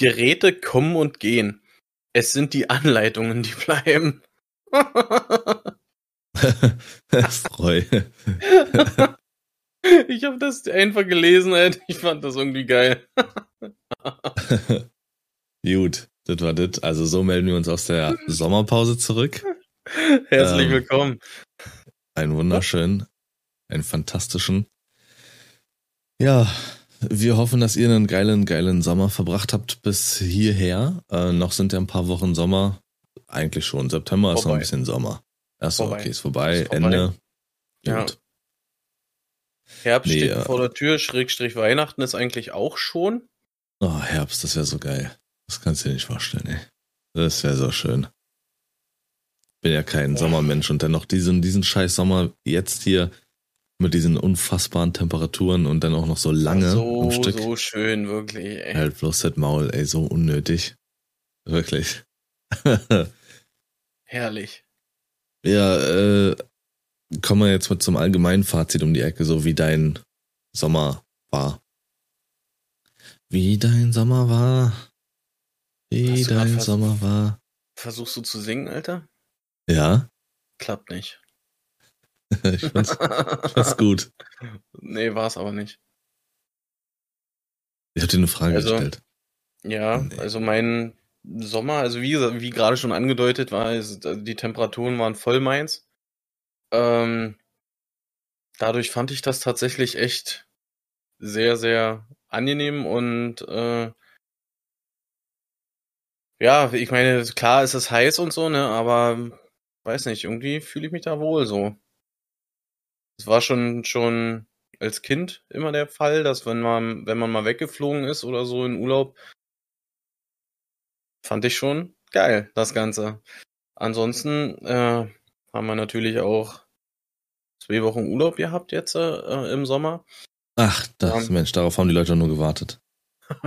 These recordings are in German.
Geräte kommen und gehen. Es sind die Anleitungen, die bleiben. Freu. ich habe das einfach gelesen, ey. ich fand das irgendwie geil. Gut, das war das. Also so melden wir uns aus der Sommerpause zurück. Herzlich ähm, willkommen. Einen wunderschönen, einen fantastischen. Ja, wir hoffen, dass ihr einen geilen, geilen Sommer verbracht habt bis hierher. Äh, noch sind ja ein paar Wochen Sommer. Eigentlich schon. September vorbei. ist noch ein bisschen Sommer. Achso, okay, ist vorbei. Ist vorbei. Ende. Ja. Gut. Herbst nee, steht äh, vor der Tür, Schrägstrich Weihnachten ist eigentlich auch schon. Oh, Herbst, das wäre so geil. Das kannst du dir nicht vorstellen, ey. Das wäre so schön. Bin ja kein Sommermensch und dann noch diesen, diesen scheiß Sommer jetzt hier mit diesen unfassbaren Temperaturen und dann auch noch so lange so, am Stück. So schön, wirklich, ey. Halt bloß das Maul, ey, so unnötig. Wirklich. Herrlich. Ja, äh, kommen wir jetzt mit zum allgemeinen Fazit um die Ecke, so wie dein Sommer war. Wie dein Sommer war. Wie dein Sommer war. Versuchst du zu singen, Alter? Ja. Klappt nicht. ich, fand's, ich fand's gut. Nee, war's aber nicht. Ich hab dir eine Frage also, gestellt. Ja, nee. also mein Sommer, also wie, wie gerade schon angedeutet war, also die Temperaturen waren voll meins. Ähm, dadurch fand ich das tatsächlich echt sehr, sehr angenehm und äh, ja, ich meine, klar ist es heiß und so, ne, aber weiß nicht, irgendwie fühle ich mich da wohl so. Es war schon, schon als Kind immer der Fall, dass wenn man, wenn man mal weggeflogen ist oder so in Urlaub, fand ich schon geil, das Ganze. Ansonsten äh, haben wir natürlich auch zwei Wochen Urlaub gehabt jetzt äh, im Sommer. Ach, das, um, Mensch, darauf haben die Leute nur gewartet.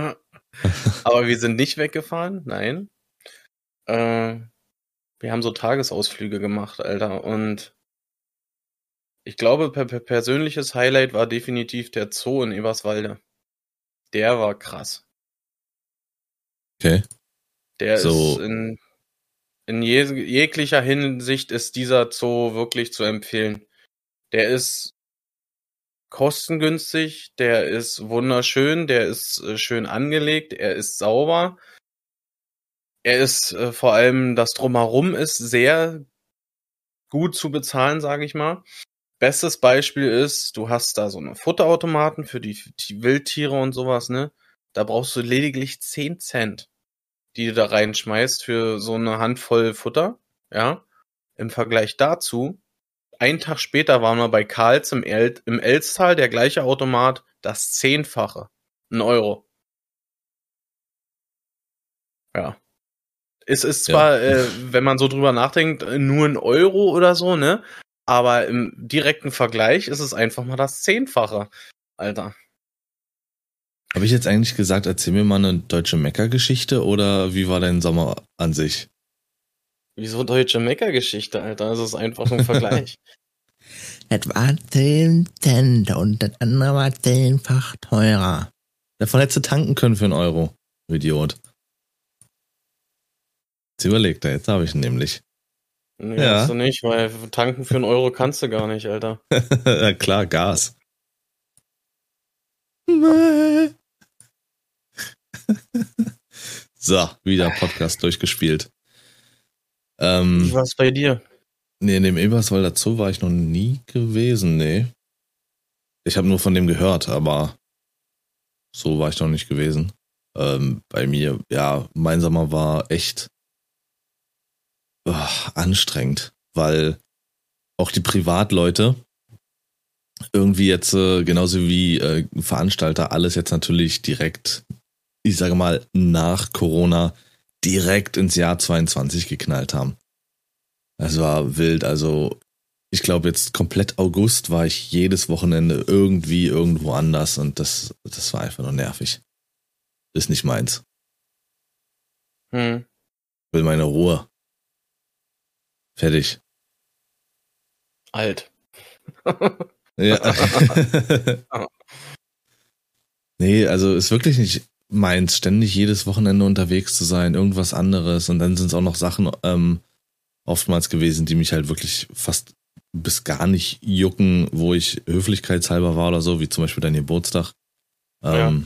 Aber wir sind nicht weggefahren, nein. Äh, wir haben so Tagesausflüge gemacht, Alter. Und ich glaube, per, per persönliches Highlight war definitiv der Zoo in Eberswalde. Der war krass. Okay. Der so. ist in, in je, jeglicher Hinsicht ist dieser Zoo wirklich zu empfehlen. Der ist kostengünstig, der ist wunderschön, der ist äh, schön angelegt, er ist sauber. Er ist äh, vor allem das drumherum ist sehr gut zu bezahlen, sage ich mal. Bestes Beispiel ist, du hast da so eine Futterautomaten für die, die Wildtiere und sowas, ne? Da brauchst du lediglich 10 Cent die du da reinschmeißt für so eine Handvoll Futter, ja. Im Vergleich dazu, einen Tag später waren wir bei Karls im, El im Elstal, der gleiche Automat, das Zehnfache. Ein Euro. Ja. Es ist zwar, ja. äh, wenn man so drüber nachdenkt, nur ein Euro oder so, ne? Aber im direkten Vergleich ist es einfach mal das Zehnfache. Alter. Habe ich jetzt eigentlich gesagt, erzähl mir mal eine deutsche Meckergeschichte oder wie war dein Sommer an sich? Wieso deutsche Meckergeschichte, Alter? Das ist einfach ein Vergleich. das war 10 Cent und das andere war zehnfach teurer. Davon hättest du tanken können für einen Euro. Idiot. Jetzt überlegt er, jetzt habe ich ihn nämlich. Nee, ja. du nicht, weil tanken für einen Euro kannst du gar nicht, Alter. klar, Gas. so, wieder Podcast durchgespielt. Ähm, Wie war es bei dir? Nee, in dem Eberswalder Zoo war ich noch nie gewesen, nee. Ich habe nur von dem gehört, aber so war ich noch nicht gewesen. Ähm, bei mir, ja, mein Sommer war echt oh, anstrengend, weil auch die Privatleute irgendwie jetzt äh, genauso wie äh, Veranstalter alles jetzt natürlich direkt ich sage mal, nach Corona direkt ins Jahr 22 geknallt haben. Das war wild. Also, ich glaube, jetzt komplett August war ich jedes Wochenende irgendwie irgendwo anders und das, das war einfach nur nervig. Ist nicht meins. Hm. Will meine Ruhe. Fertig. Alt. ja. nee, also ist wirklich nicht meins, ständig jedes Wochenende unterwegs zu sein, irgendwas anderes. Und dann sind es auch noch Sachen ähm, oftmals gewesen, die mich halt wirklich fast bis gar nicht jucken, wo ich höflichkeitshalber war oder so, wie zum Beispiel dein Geburtstag. Ähm, ja.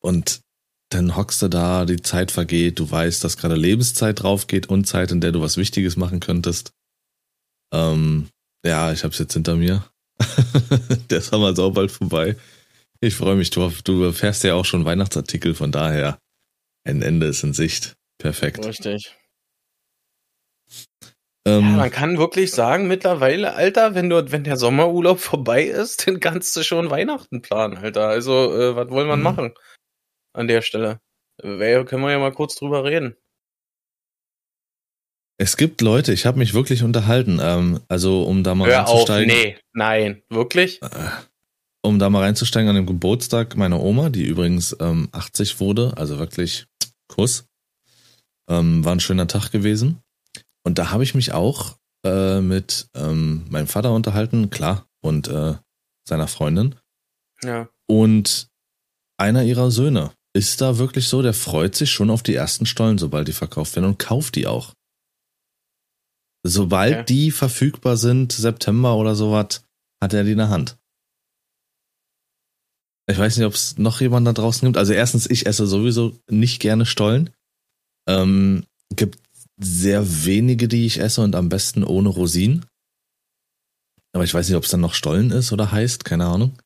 Und dann hockst du da, die Zeit vergeht, du weißt, dass gerade Lebenszeit drauf geht und Zeit, in der du was Wichtiges machen könntest. Ähm, ja, ich hab's jetzt hinter mir. der ist aber auch bald vorbei. Ich freue mich, du, du fährst ja auch schon Weihnachtsartikel, von daher ein Ende ist in Sicht. Perfekt. Richtig. Ähm, ja, man kann wirklich sagen, mittlerweile, Alter, wenn du, wenn der Sommerurlaub vorbei ist, dann kannst du schon Weihnachten planen, Alter. Also, äh, was wollen wir mhm. machen an der Stelle? Können wir ja mal kurz drüber reden. Es gibt Leute, ich habe mich wirklich unterhalten, ähm, also um da mal Hör reinzusteigen. Auf, nee, nein, wirklich? Äh, um da mal reinzusteigen an dem Geburtstag meiner Oma, die übrigens ähm, 80 wurde, also wirklich Kuss. Ähm, war ein schöner Tag gewesen. Und da habe ich mich auch äh, mit ähm, meinem Vater unterhalten, klar, und äh, seiner Freundin. Ja. Und einer ihrer Söhne ist da wirklich so, der freut sich schon auf die ersten Stollen, sobald die verkauft werden und kauft die auch. Sobald okay. die verfügbar sind, September oder sowas, hat er die in der Hand. Ich weiß nicht, ob es noch jemand da draußen gibt. Also erstens, ich esse sowieso nicht gerne Stollen. Ähm, gibt sehr wenige, die ich esse und am besten ohne Rosinen. Aber ich weiß nicht, ob es dann noch Stollen ist oder heißt, keine Ahnung.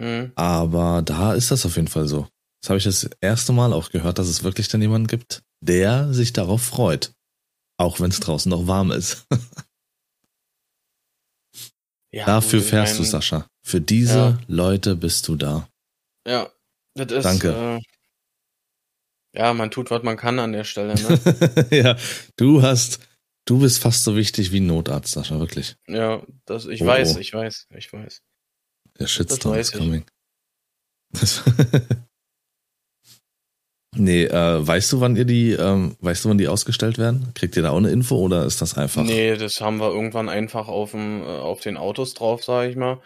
Mhm. Aber da ist das auf jeden Fall so. Das habe ich das erste Mal auch gehört, dass es wirklich dann jemanden gibt, der sich darauf freut. Auch wenn es draußen noch warm ist. ja, Dafür fährst du, Sascha. Für diese ja. Leute bist du da. Ja, das ist. Danke. Äh, ja, man tut, was man kann an der Stelle. Ne? ja, du hast, du bist fast so wichtig wie ein Notarzt, Sascha, wirklich. Ja, das, ich oh, weiß, ich weiß, ich weiß. Der Shitstorm is coming. Nee, äh, weißt du, wann ihr die, ähm, weißt du, wann die ausgestellt werden? Kriegt ihr da auch eine Info oder ist das einfach? Nee, das haben wir irgendwann einfach auf, dem, äh, auf den Autos drauf, sag ich mal.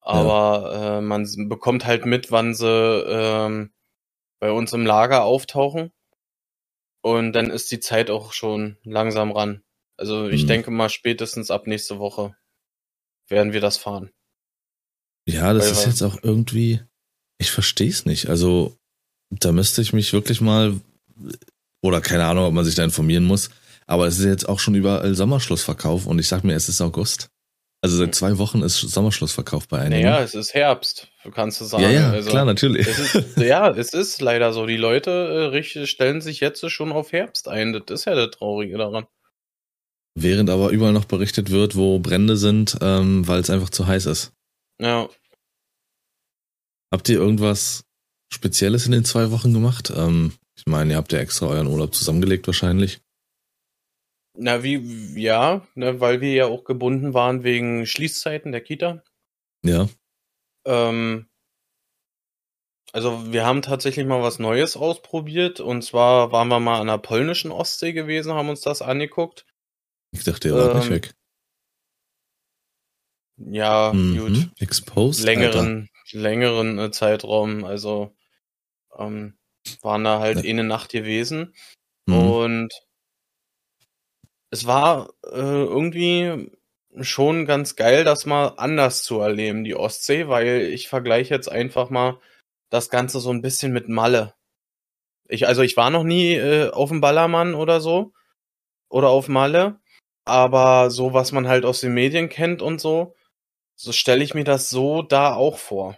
Aber ja. äh, man bekommt halt mit, wann sie ähm, bei uns im Lager auftauchen. Und dann ist die Zeit auch schon langsam ran. Also ich mhm. denke mal, spätestens ab nächste Woche werden wir das fahren. Ja, das Weil ist jetzt auch irgendwie, ich verstehe es nicht. Also da müsste ich mich wirklich mal, oder keine Ahnung, ob man sich da informieren muss, aber es ist jetzt auch schon überall Sommerschlussverkauf und ich sag mir, es ist August. Also seit zwei Wochen ist Sommerschlussverkauf bei einigen. Naja, es ist Herbst, kannst du sagen. Ja, ja, also, klar, natürlich. Es ist, ja, es ist leider so. Die Leute äh, stellen sich jetzt schon auf Herbst ein. Das ist ja der Traurige daran. Während aber überall noch berichtet wird, wo Brände sind, ähm, weil es einfach zu heiß ist. Ja. Habt ihr irgendwas Spezielles in den zwei Wochen gemacht? Ähm, ich meine, ihr habt ja extra euren Urlaub zusammengelegt wahrscheinlich. Na, wie, ja, ne, weil wir ja auch gebunden waren wegen Schließzeiten der Kita. Ja. Ähm, also wir haben tatsächlich mal was Neues ausprobiert und zwar waren wir mal an der polnischen Ostsee gewesen, haben uns das angeguckt. Ich dachte, ihr wart ähm, nicht weg. Ja, mhm. gut. Exposed. Längeren, Alter. längeren äh, Zeitraum, also ähm, waren da halt ja. eine Nacht gewesen. Mhm. Und es war äh, irgendwie schon ganz geil, das mal anders zu erleben, die Ostsee, weil ich vergleiche jetzt einfach mal das Ganze so ein bisschen mit Malle. Ich, also ich war noch nie äh, auf dem Ballermann oder so. Oder auf Malle. Aber so, was man halt aus den Medien kennt und so, so stelle ich mir das so da auch vor.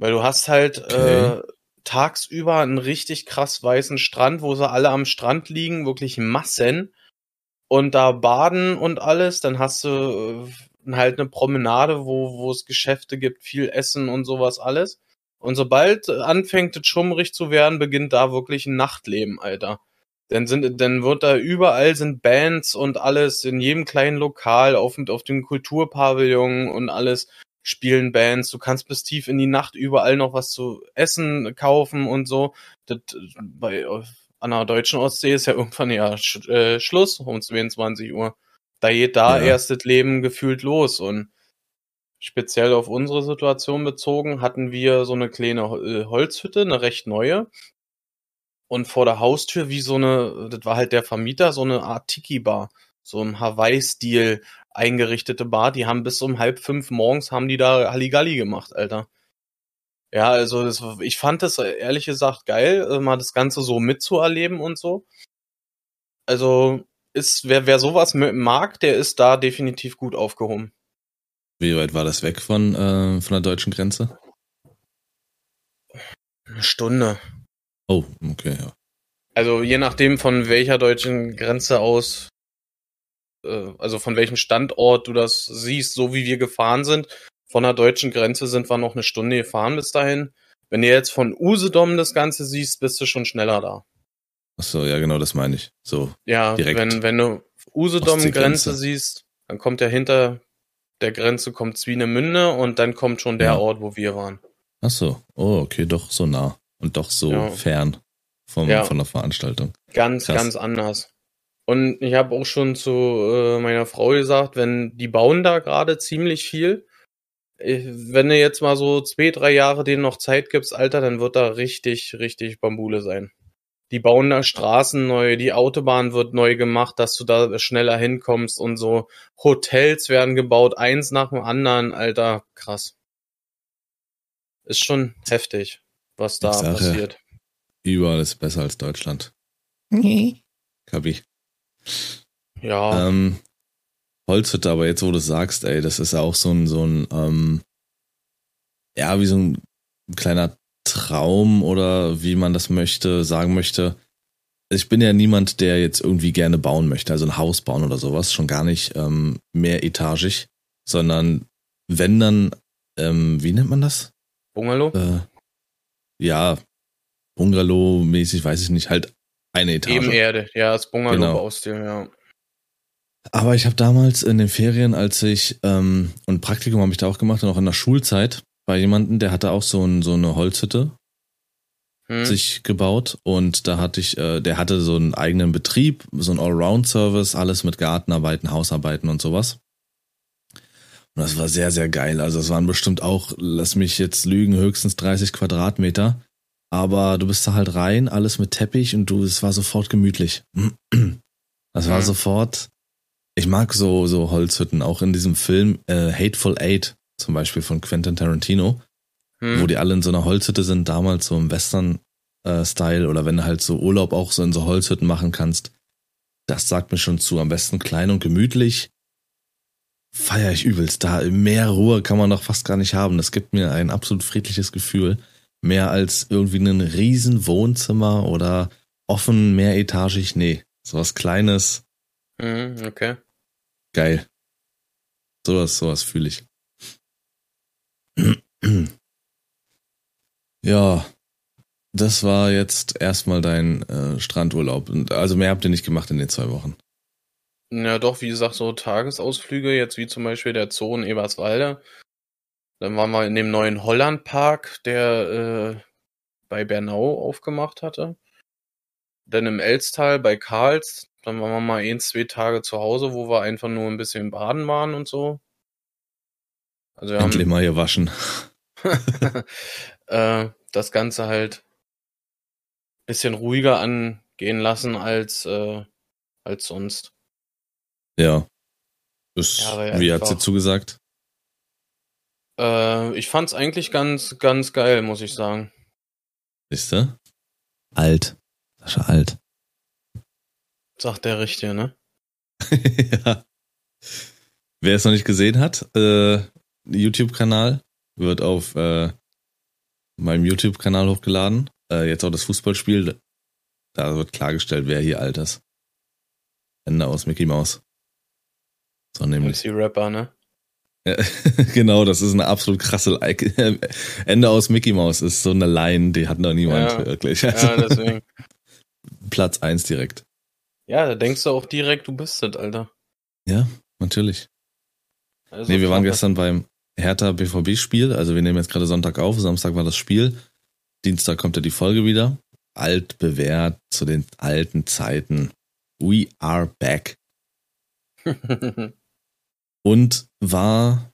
Weil du hast halt okay. äh, tagsüber einen richtig krass weißen Strand, wo sie alle am Strand liegen, wirklich Massen und da baden und alles, dann hast du äh, halt eine Promenade, wo, wo es Geschäfte gibt, viel Essen und sowas alles. Und sobald anfängt es schummrig zu werden, beginnt da wirklich ein Nachtleben, Alter. Dann sind, dann wird da überall sind Bands und alles in jedem kleinen Lokal auf, auf dem Kulturpavillon und alles spielen Bands. Du kannst bis tief in die Nacht überall noch was zu essen kaufen und so. Das, bei an der deutschen Ostsee ist ja irgendwann ja Sch äh, Schluss um 22 Uhr. Da geht da ja. erst das Leben gefühlt los und speziell auf unsere Situation bezogen, hatten wir so eine kleine äh, Holzhütte, eine recht neue. Und vor der Haustür wie so eine, das war halt der Vermieter, so eine Art Tiki-Bar. So ein Hawaii-Stil eingerichtete Bar. Die haben bis um halb fünf morgens haben die da Halligalli gemacht, Alter. Ja, also das, ich fand das ehrlich gesagt geil, äh, mal das Ganze so mitzuerleben und so. Also ist, wer, wer sowas mag, der ist da definitiv gut aufgehoben. Wie weit war das weg von, äh, von der deutschen Grenze? Eine Stunde. Oh, okay, ja. Also je nachdem, von welcher deutschen Grenze aus, äh, also von welchem Standort du das siehst, so wie wir gefahren sind, von der deutschen Grenze sind wir noch eine Stunde gefahren bis dahin. Wenn du jetzt von Usedom das Ganze siehst, bist du schon schneller da. Ach so, ja, genau, das meine ich. So. Ja, direkt wenn, wenn du Usedom-Grenze siehst, dann kommt ja hinter der Grenze kommt Zwienemünde und dann kommt schon der ja. Ort, wo wir waren. Ach so, oh, okay, doch so nah und doch so ja. fern vom, ja. von der Veranstaltung. Ganz, Krass. ganz anders. Und ich habe auch schon zu äh, meiner Frau gesagt, wenn die bauen da gerade ziemlich viel, wenn du jetzt mal so zwei, drei Jahre denen noch Zeit gibst, Alter, dann wird da richtig, richtig Bambule sein. Die bauen da Straßen neu, die Autobahn wird neu gemacht, dass du da schneller hinkommst und so. Hotels werden gebaut, eins nach dem anderen, Alter, krass. Ist schon heftig, was da sage, passiert. Überall ist besser als Deutschland. Nee. Kabi. Ja. Ähm, Holzhütte, aber jetzt, wo du sagst, ey, das ist ja auch so ein, so ein, ähm, ja, wie so ein kleiner Traum oder wie man das möchte, sagen möchte. Ich bin ja niemand, der jetzt irgendwie gerne bauen möchte, also ein Haus bauen oder sowas, schon gar nicht ähm, mehretagig, sondern wenn dann, ähm, wie nennt man das? Bungalow? Äh, ja, Bungalow-mäßig, weiß ich nicht, halt eine Etage. Ebenerde, ja, das Bungalow-Baustil, genau. ja. Aber ich habe damals in den Ferien, als ich, ähm, und Praktikum habe ich da auch gemacht und auch in der Schulzeit bei jemandem, der hatte auch so, ein, so eine Holzhütte hm. sich gebaut und da hatte ich, äh, der hatte so einen eigenen Betrieb, so ein Allround-Service, alles mit Gartenarbeiten, Hausarbeiten und sowas. Und das war sehr, sehr geil. Also es waren bestimmt auch, lass mich jetzt lügen, höchstens 30 Quadratmeter. Aber du bist da halt rein, alles mit Teppich und du, es war sofort gemütlich. Das war sofort, ich mag so, so Holzhütten, auch in diesem Film äh, Hateful Eight zum Beispiel von Quentin Tarantino, hm. wo die alle in so einer Holzhütte sind, damals so im Western-Style äh, oder wenn du halt so Urlaub auch so in so Holzhütten machen kannst. Das sagt mir schon zu. Am besten klein und gemütlich. Feier ich übelst. Da mehr Ruhe kann man doch fast gar nicht haben. Das gibt mir ein absolut friedliches Gefühl. Mehr als irgendwie ein riesen Wohnzimmer oder offen mehretagig. Nee, sowas Kleines. Mhm, okay. Geil. Sowas, sowas fühle ich. Ja, das war jetzt erstmal dein äh, Strandurlaub. Also mehr habt ihr nicht gemacht in den zwei Wochen. Ja, doch, wie gesagt, so Tagesausflüge, jetzt wie zum Beispiel der Zoo in Eberswalde. Dann waren wir in dem neuen Hollandpark, der äh, bei Bernau aufgemacht hatte. Dann im Elstal bei Karls. Dann waren wir mal ein, zwei Tage zu Hause, wo wir einfach nur ein bisschen baden waren und so. Also wir Endlich haben, mal gewaschen. äh, das Ganze halt bisschen ruhiger angehen lassen als, äh, als sonst. Ja. Ist, ja, wie hat sie zugesagt? Äh, ich fand's eigentlich ganz, ganz geil, muss ich sagen. Siehst du? Alt. Sascha alt. Sagt der Richtige, ne? ja. Wer es noch nicht gesehen hat, äh, YouTube-Kanal, wird auf äh, meinem YouTube-Kanal hochgeladen. Äh, jetzt auch das Fußballspiel. Da wird klargestellt, wer hier alt ist. Ende aus Mickey Mouse. So nämlich. Die Rapper, ne? Genau, das ist eine absolut krasse like Ende aus Mickey Mouse ist so eine Line, die hat noch niemand ja, wirklich. Also, ja, deswegen. Platz eins direkt. Ja, da denkst du auch direkt, du bist das, Alter. Ja, natürlich. Also nee, wir waren gestern beim Hertha BVB-Spiel. Also wir nehmen jetzt gerade Sonntag auf, Samstag war das Spiel. Dienstag kommt ja die Folge wieder. Alt bewährt zu den alten Zeiten. We are back. Und war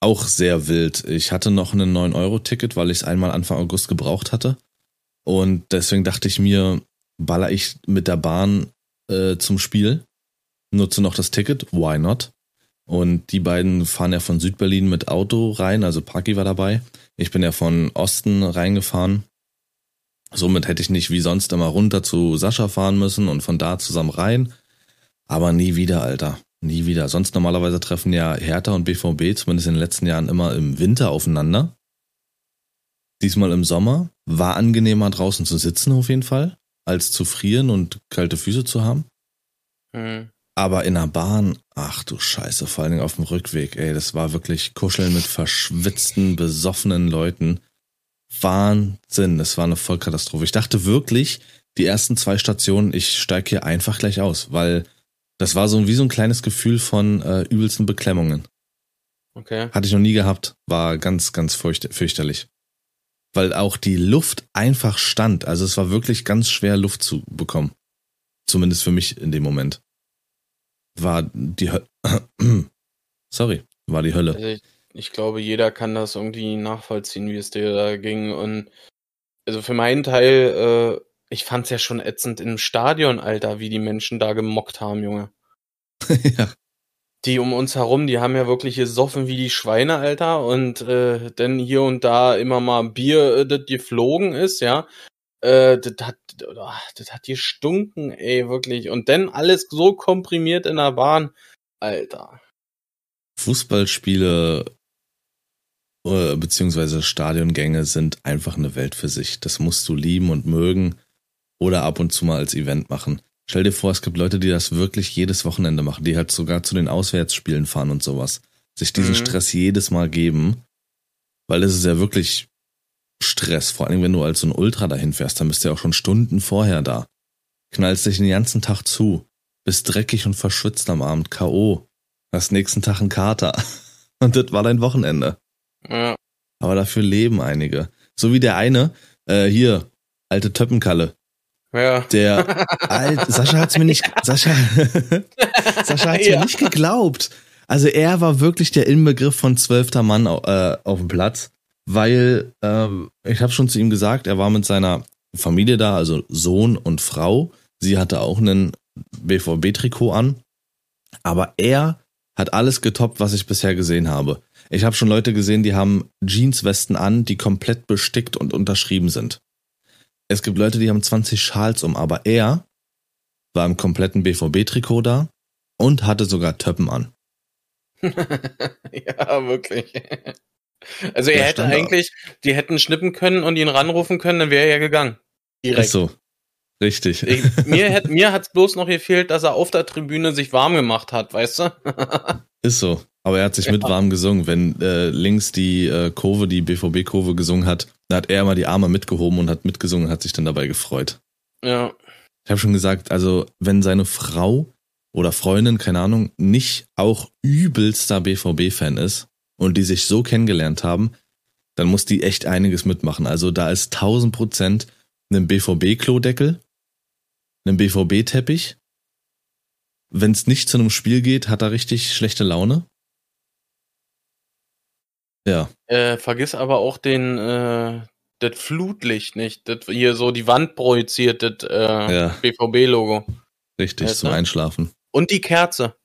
auch sehr wild. Ich hatte noch ein 9-Euro-Ticket, weil ich es einmal Anfang August gebraucht hatte. Und deswegen dachte ich mir, baller ich mit der Bahn äh, zum Spiel, nutze noch das Ticket, why not? Und die beiden fahren ja von Südberlin mit Auto rein, also Parky war dabei. Ich bin ja von Osten reingefahren. Somit hätte ich nicht wie sonst immer runter zu Sascha fahren müssen und von da zusammen rein. Aber nie wieder, Alter. Nie wieder. Sonst normalerweise treffen ja Hertha und BVB, zumindest in den letzten Jahren, immer im Winter aufeinander. Diesmal im Sommer. War angenehmer draußen zu sitzen auf jeden Fall, als zu frieren und kalte Füße zu haben. Mhm. Aber in der Bahn, ach du Scheiße, vor allen Dingen auf dem Rückweg, ey, das war wirklich Kuscheln mit verschwitzten, besoffenen Leuten. Wahnsinn, das war eine Vollkatastrophe. Ich dachte wirklich, die ersten zwei Stationen, ich steige hier einfach gleich aus, weil das war so wie so ein kleines Gefühl von äh, übelsten Beklemmungen. Okay. Hatte ich noch nie gehabt, war ganz, ganz fürcht fürchterlich. Weil auch die Luft einfach stand. Also es war wirklich ganz schwer, Luft zu bekommen. Zumindest für mich in dem Moment war die Hölle. Sorry, war die Hölle. Also ich, ich, glaube, jeder kann das irgendwie nachvollziehen, wie es dir da ging. Und also für meinen Teil, äh, ich fand's ja schon ätzend im Stadion, Alter, wie die Menschen da gemockt haben, Junge. ja. Die um uns herum, die haben ja wirklich gesoffen wie die Schweine, Alter. Und äh, denn hier und da immer mal Bier, äh, das geflogen ist, ja. Äh, das hat, oh, das hat gestunken, ey, wirklich. Und dann alles so komprimiert in der Bahn. Alter. Fußballspiele äh, beziehungsweise Stadiongänge sind einfach eine Welt für sich. Das musst du lieben und mögen oder ab und zu mal als Event machen. Stell dir vor, es gibt Leute, die das wirklich jedes Wochenende machen, die halt sogar zu den Auswärtsspielen fahren und sowas. Sich diesen mhm. Stress jedes Mal geben, weil es ist ja wirklich Stress, vor allem wenn du als so ein Ultra dahin fährst, dann bist du ja auch schon Stunden vorher da. Knallst dich den ganzen Tag zu, bist dreckig und verschwitzt am Abend, K.O. Hast nächsten Tag einen Kater. Und das war dein Wochenende. Ja. Aber dafür leben einige. So wie der eine, äh, hier, alte Töppenkalle. Ja. Der alt, Sascha hat's mir nicht, Sascha, Sascha hat's ja. mir nicht geglaubt. Also er war wirklich der Inbegriff von zwölfter Mann äh, auf dem Platz weil ähm, ich habe schon zu ihm gesagt, er war mit seiner Familie da, also Sohn und Frau. Sie hatte auch einen BVB-Trikot an, aber er hat alles getoppt, was ich bisher gesehen habe. Ich habe schon Leute gesehen, die haben Jeanswesten an, die komplett bestickt und unterschrieben sind. Es gibt Leute, die haben 20 Schals um, aber er war im kompletten BVB-Trikot da und hatte sogar Töppen an. ja, wirklich. Also er hätte eigentlich, die hätten schnippen können und ihn ranrufen können, dann wäre er ja gegangen. Direkt. Ach so. Richtig. Ich, mir hat mir hat's bloß noch gefehlt, dass er auf der Tribüne sich warm gemacht hat, weißt du? Ist so. Aber er hat sich ja. mit warm gesungen. Wenn äh, links die äh, Kurve, die BVB-Kurve gesungen hat, da hat er immer die Arme mitgehoben und hat mitgesungen und hat sich dann dabei gefreut. Ja. Ich habe schon gesagt, also wenn seine Frau oder Freundin, keine Ahnung, nicht auch übelster BVB-Fan ist, und die sich so kennengelernt haben, dann muss die echt einiges mitmachen. Also da ist 1000 Prozent ein BVB-Klodeckel, ein BVB-Teppich. Wenn es nicht zu einem Spiel geht, hat er richtig schlechte Laune. Ja. Äh, vergiss aber auch den äh, das Flutlicht nicht, das hier so die Wand projiziert, das äh, ja. BVB-Logo. Richtig, weißt zum Einschlafen. Und die Kerze.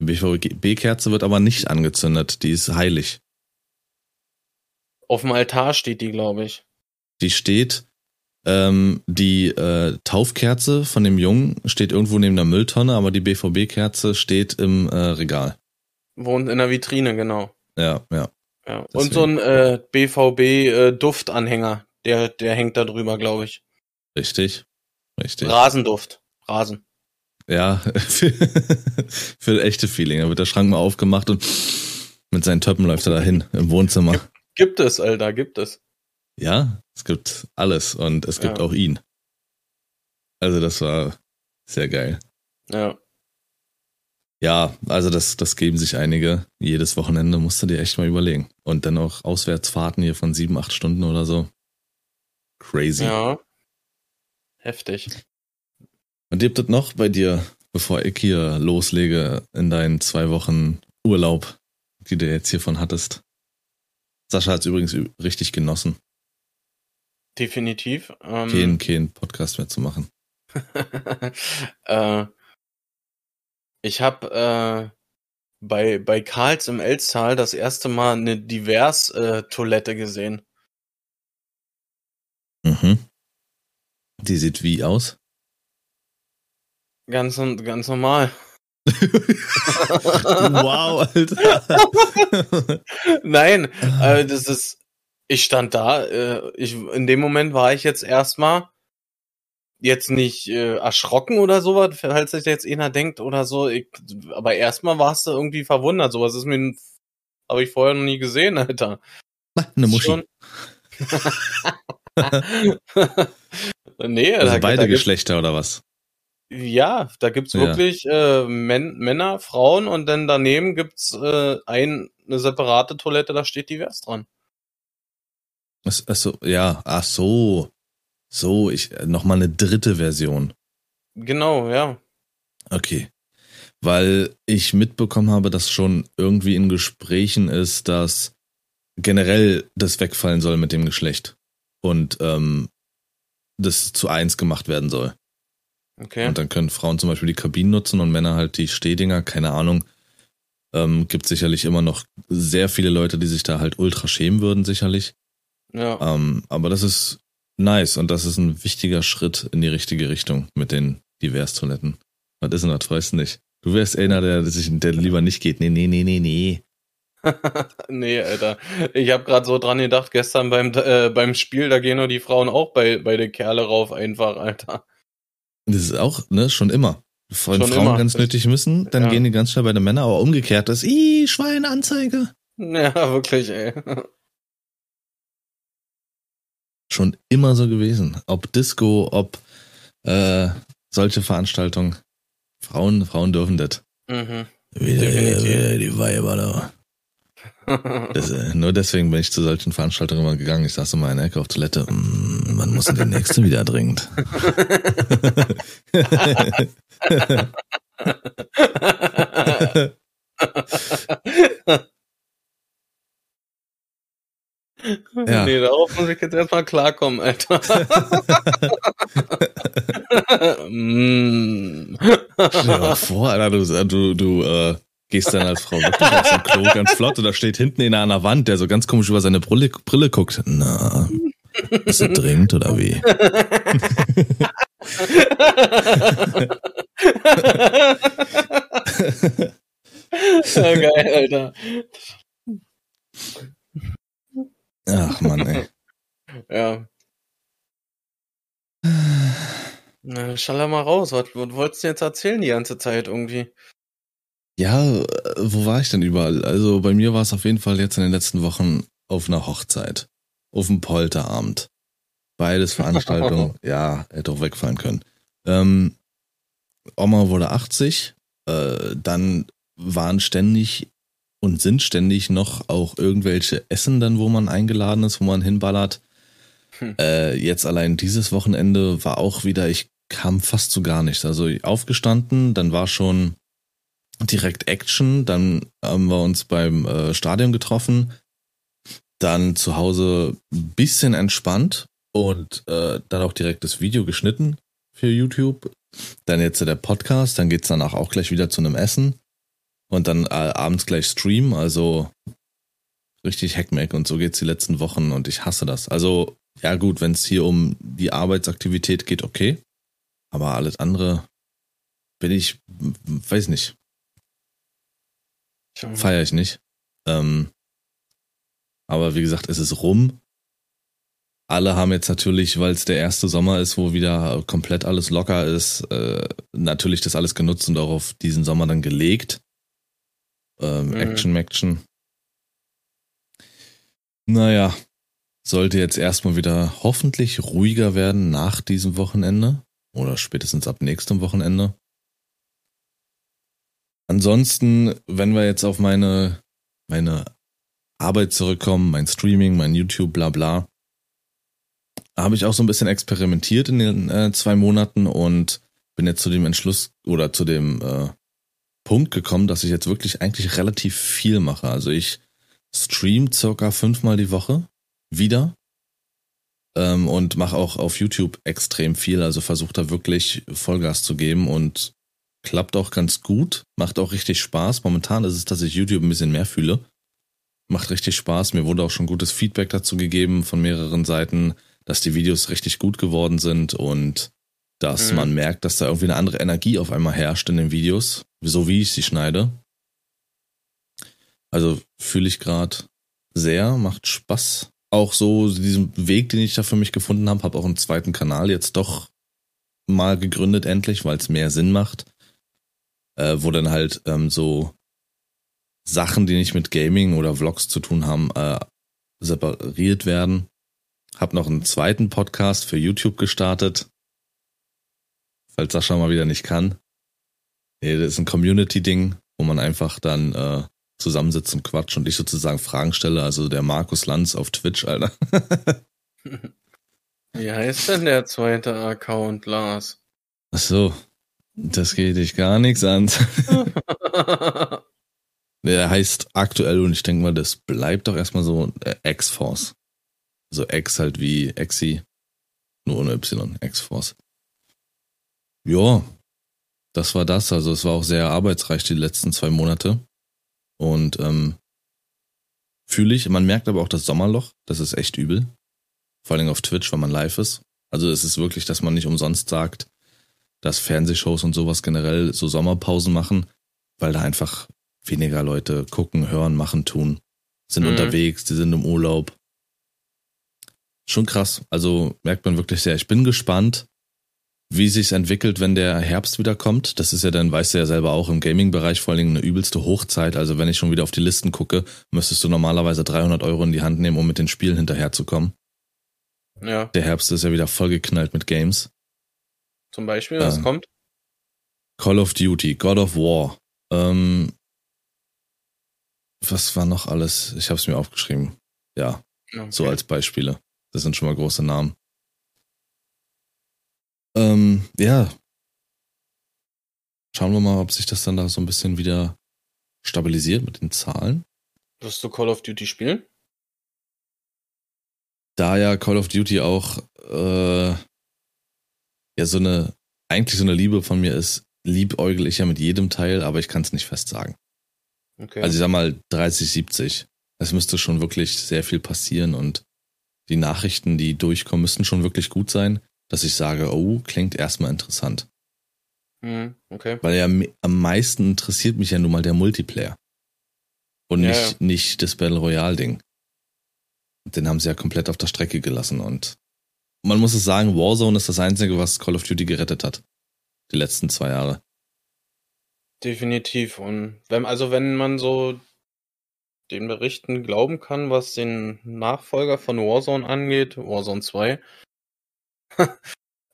Die BVB-Kerze wird aber nicht angezündet, die ist heilig. Auf dem Altar steht die, glaube ich. Die steht, ähm, die äh, Taufkerze von dem Jungen steht irgendwo neben der Mülltonne, aber die BVB-Kerze steht im äh, Regal. Wohnt in der Vitrine, genau. Ja, ja. ja. Und so ein äh, BVB-Duftanhänger, der, der hängt da drüber, glaube ich. Richtig, richtig. Rasenduft, Rasen. Ja, für, für echte Feeling. Da wird der Schrank mal aufgemacht und mit seinen Töppen läuft er dahin im Wohnzimmer. Gibt, gibt es, Alter, gibt es. Ja, es gibt alles und es gibt ja. auch ihn. Also das war sehr geil. Ja. Ja, also das, das geben sich einige. Jedes Wochenende musst du dir echt mal überlegen. Und dann auch Auswärtsfahrten hier von sieben, acht Stunden oder so. Crazy. Ja. Heftig. Und gibt es noch bei dir, bevor ich hier loslege in deinen zwei Wochen Urlaub? die du jetzt hiervon hattest. Sascha hat es übrigens richtig genossen. Definitiv. Ähm, keinen, keinen Podcast mehr zu machen. äh, ich habe äh, bei, bei Karls im Elstal das erste Mal eine Divers-Toilette äh, gesehen. Mhm. Die sieht wie aus? Ganz, ganz normal. wow, Alter. Nein, äh, das ist. Ich stand da. Äh, ich, in dem Moment war ich jetzt erstmal jetzt nicht äh, erschrocken oder sowas, falls sich jetzt einer denkt oder so. Ich, aber erstmal warst du irgendwie verwundert. Sowas ist mir, habe ich vorher noch nie gesehen, Alter. Na, eine Muschi. nee, also da, beide da Geschlechter oder was? Ja, da gibt's wirklich ja. äh, Men Männer, Frauen und dann daneben gibt's äh, ein, eine separate Toilette, da steht divers dran. Achso, ja, ach so. So, ich noch mal eine dritte Version. Genau, ja. Okay. Weil ich mitbekommen habe, dass schon irgendwie in Gesprächen ist, dass generell das wegfallen soll mit dem Geschlecht und ähm, das zu eins gemacht werden soll. Okay. Und dann können Frauen zum Beispiel die Kabinen nutzen und Männer halt die Stehdinger, keine Ahnung. Ähm, gibt sicherlich immer noch sehr viele Leute, die sich da halt ultra schämen würden, sicherlich. Ja. Ähm, aber das ist nice und das ist ein wichtiger Schritt in die richtige Richtung mit den Divers-Toiletten. Was ist denn das? Weißt du nicht. Du wärst einer, der, sich, der lieber nicht geht. Nee, nee, nee, nee, nee. nee, Alter. Ich habe gerade so dran gedacht, gestern beim, äh, beim Spiel, da gehen nur die Frauen auch bei, bei den Kerle rauf, einfach, Alter. Das ist auch, ne, schon immer. Von schon Frauen immer. ganz nötig müssen, dann ja. gehen die ganz schnell bei den Männern, aber umgekehrt ist, ih, Schweinanzeige. Ja, wirklich, ey schon immer so gewesen. Ob Disco, ob äh, solche Veranstaltungen. Frauen, Frauen dürfen das. Mhm. Wieder, wieder die Weiber da. Das, äh, nur deswegen bin ich zu solchen Veranstaltungen immer gegangen. Ich saß immer in der Ecke auf Toilette. Mm, wann muss denn der nächste wieder dringend? Ja. Nee, darauf muss ich jetzt erstmal klarkommen, Alter. Stell dir mal vor, Alter, du, du, du äh, gehst dann als Frau wirklich auf ein Klo ganz flott und da steht hinten einer an der Wand, der so ganz komisch über seine Brille, Brille guckt. Na, ist er dringend oder wie? ja, geil, Alter. Ach man, ey. ja. Na, schall mal raus. Was, was wolltest du jetzt erzählen die ganze Zeit irgendwie? Ja, wo war ich denn überall? Also bei mir war es auf jeden Fall jetzt in den letzten Wochen auf einer Hochzeit. Auf einem Polterabend. Beides Veranstaltungen. ja, hätte auch wegfallen können. Ähm, Oma wurde 80. Äh, dann waren ständig und sind ständig noch auch irgendwelche Essen dann, wo man eingeladen ist, wo man hinballert. Hm. Äh, jetzt allein dieses Wochenende war auch wieder, ich kam fast zu gar nichts. Also aufgestanden, dann war schon direkt Action, dann haben wir uns beim äh, Stadion getroffen, dann zu Hause ein bisschen entspannt und äh, dann auch direkt das Video geschnitten für YouTube. Dann jetzt der Podcast, dann geht's danach auch gleich wieder zu einem Essen und dann äh, abends gleich Stream, also richtig Hackmack und so geht's die letzten Wochen und ich hasse das. Also, ja gut, wenn es hier um die Arbeitsaktivität geht, okay. Aber alles andere bin ich, weiß nicht. Feiere ich nicht. Ähm, aber wie gesagt, es ist rum. Alle haben jetzt natürlich, weil es der erste Sommer ist, wo wieder komplett alles locker ist, äh, natürlich das alles genutzt und auch auf diesen Sommer dann gelegt ähm, mhm. Action Action. Naja, sollte jetzt erstmal wieder hoffentlich ruhiger werden nach diesem Wochenende oder spätestens ab nächstem Wochenende. Ansonsten, wenn wir jetzt auf meine, meine Arbeit zurückkommen, mein Streaming, mein YouTube, bla bla, habe ich auch so ein bisschen experimentiert in den äh, zwei Monaten und bin jetzt zu dem Entschluss oder zu dem äh, Punkt gekommen, dass ich jetzt wirklich eigentlich relativ viel mache. Also ich stream circa fünfmal die Woche wieder ähm, und mache auch auf YouTube extrem viel. Also versuche da wirklich Vollgas zu geben und klappt auch ganz gut. Macht auch richtig Spaß. Momentan ist es, dass ich YouTube ein bisschen mehr fühle. Macht richtig Spaß. Mir wurde auch schon gutes Feedback dazu gegeben von mehreren Seiten, dass die Videos richtig gut geworden sind und dass mhm. man merkt, dass da irgendwie eine andere Energie auf einmal herrscht in den Videos, so wie ich sie schneide. Also fühle ich gerade sehr, macht Spaß. Auch so diesen Weg, den ich da für mich gefunden habe, habe auch einen zweiten Kanal jetzt doch mal gegründet endlich, weil es mehr Sinn macht, äh, wo dann halt ähm, so Sachen, die nicht mit Gaming oder Vlogs zu tun haben, äh, separiert werden. Hab noch einen zweiten Podcast für YouTube gestartet, falls Sascha mal wieder nicht kann. Nee, das ist ein Community-Ding, wo man einfach dann äh, zusammensitzt und quatscht und ich sozusagen Fragen stelle. Also der Markus Lanz auf Twitch, Alter. Wie heißt denn der zweite Account, Lars? Ach so, das geht dich gar nichts an. der heißt aktuell und ich denke mal, das bleibt doch erstmal so äh, X-Force. Also X halt wie Exi, nur ohne Y, X-Force. Ja, das war das. Also es war auch sehr arbeitsreich die letzten zwei Monate. Und ähm, fühle ich. Man merkt aber auch das Sommerloch. Das ist echt übel. Vor allem auf Twitch, wenn man live ist. Also es ist wirklich, dass man nicht umsonst sagt, dass Fernsehshows und sowas generell so Sommerpausen machen, weil da einfach weniger Leute gucken, hören, machen, tun. Sind mhm. unterwegs, die sind im Urlaub. Schon krass. Also merkt man wirklich sehr. Ich bin gespannt, wie sich's entwickelt, wenn der Herbst wieder kommt. Das ist ja dann, weißt du ja selber auch, im Gaming-Bereich vor allen Dingen eine übelste Hochzeit. Also wenn ich schon wieder auf die Listen gucke, müsstest du normalerweise 300 Euro in die Hand nehmen, um mit den Spielen hinterherzukommen. Ja. Der Herbst ist ja wieder vollgeknallt mit Games. Zum Beispiel, was äh, kommt? Call of Duty, God of War. Ähm, was war noch alles? Ich habe es mir aufgeschrieben. Ja, okay. so als Beispiele. Das sind schon mal große Namen. Ähm, ja. Schauen wir mal, ob sich das dann da so ein bisschen wieder stabilisiert mit den Zahlen. Wirst du Call of Duty spielen? Da ja Call of Duty auch äh, ja so eine eigentlich so eine Liebe von mir ist, liebäugel ich ja mit jedem Teil, aber ich kann es nicht fest sagen. Okay. Also ich sag mal 30, 70. Es müsste schon wirklich sehr viel passieren und die Nachrichten, die durchkommen, müssten schon wirklich gut sein dass ich sage, oh, klingt erstmal interessant. Mhm, okay. Weil ja am meisten interessiert mich ja nun mal der Multiplayer. Und ja, nicht, ja. nicht das Battle Royale Ding. Den haben sie ja komplett auf der Strecke gelassen und man muss es sagen, Warzone ist das einzige, was Call of Duty gerettet hat. Die letzten zwei Jahre. Definitiv. Und wenn, also wenn man so den Berichten glauben kann, was den Nachfolger von Warzone angeht, Warzone 2,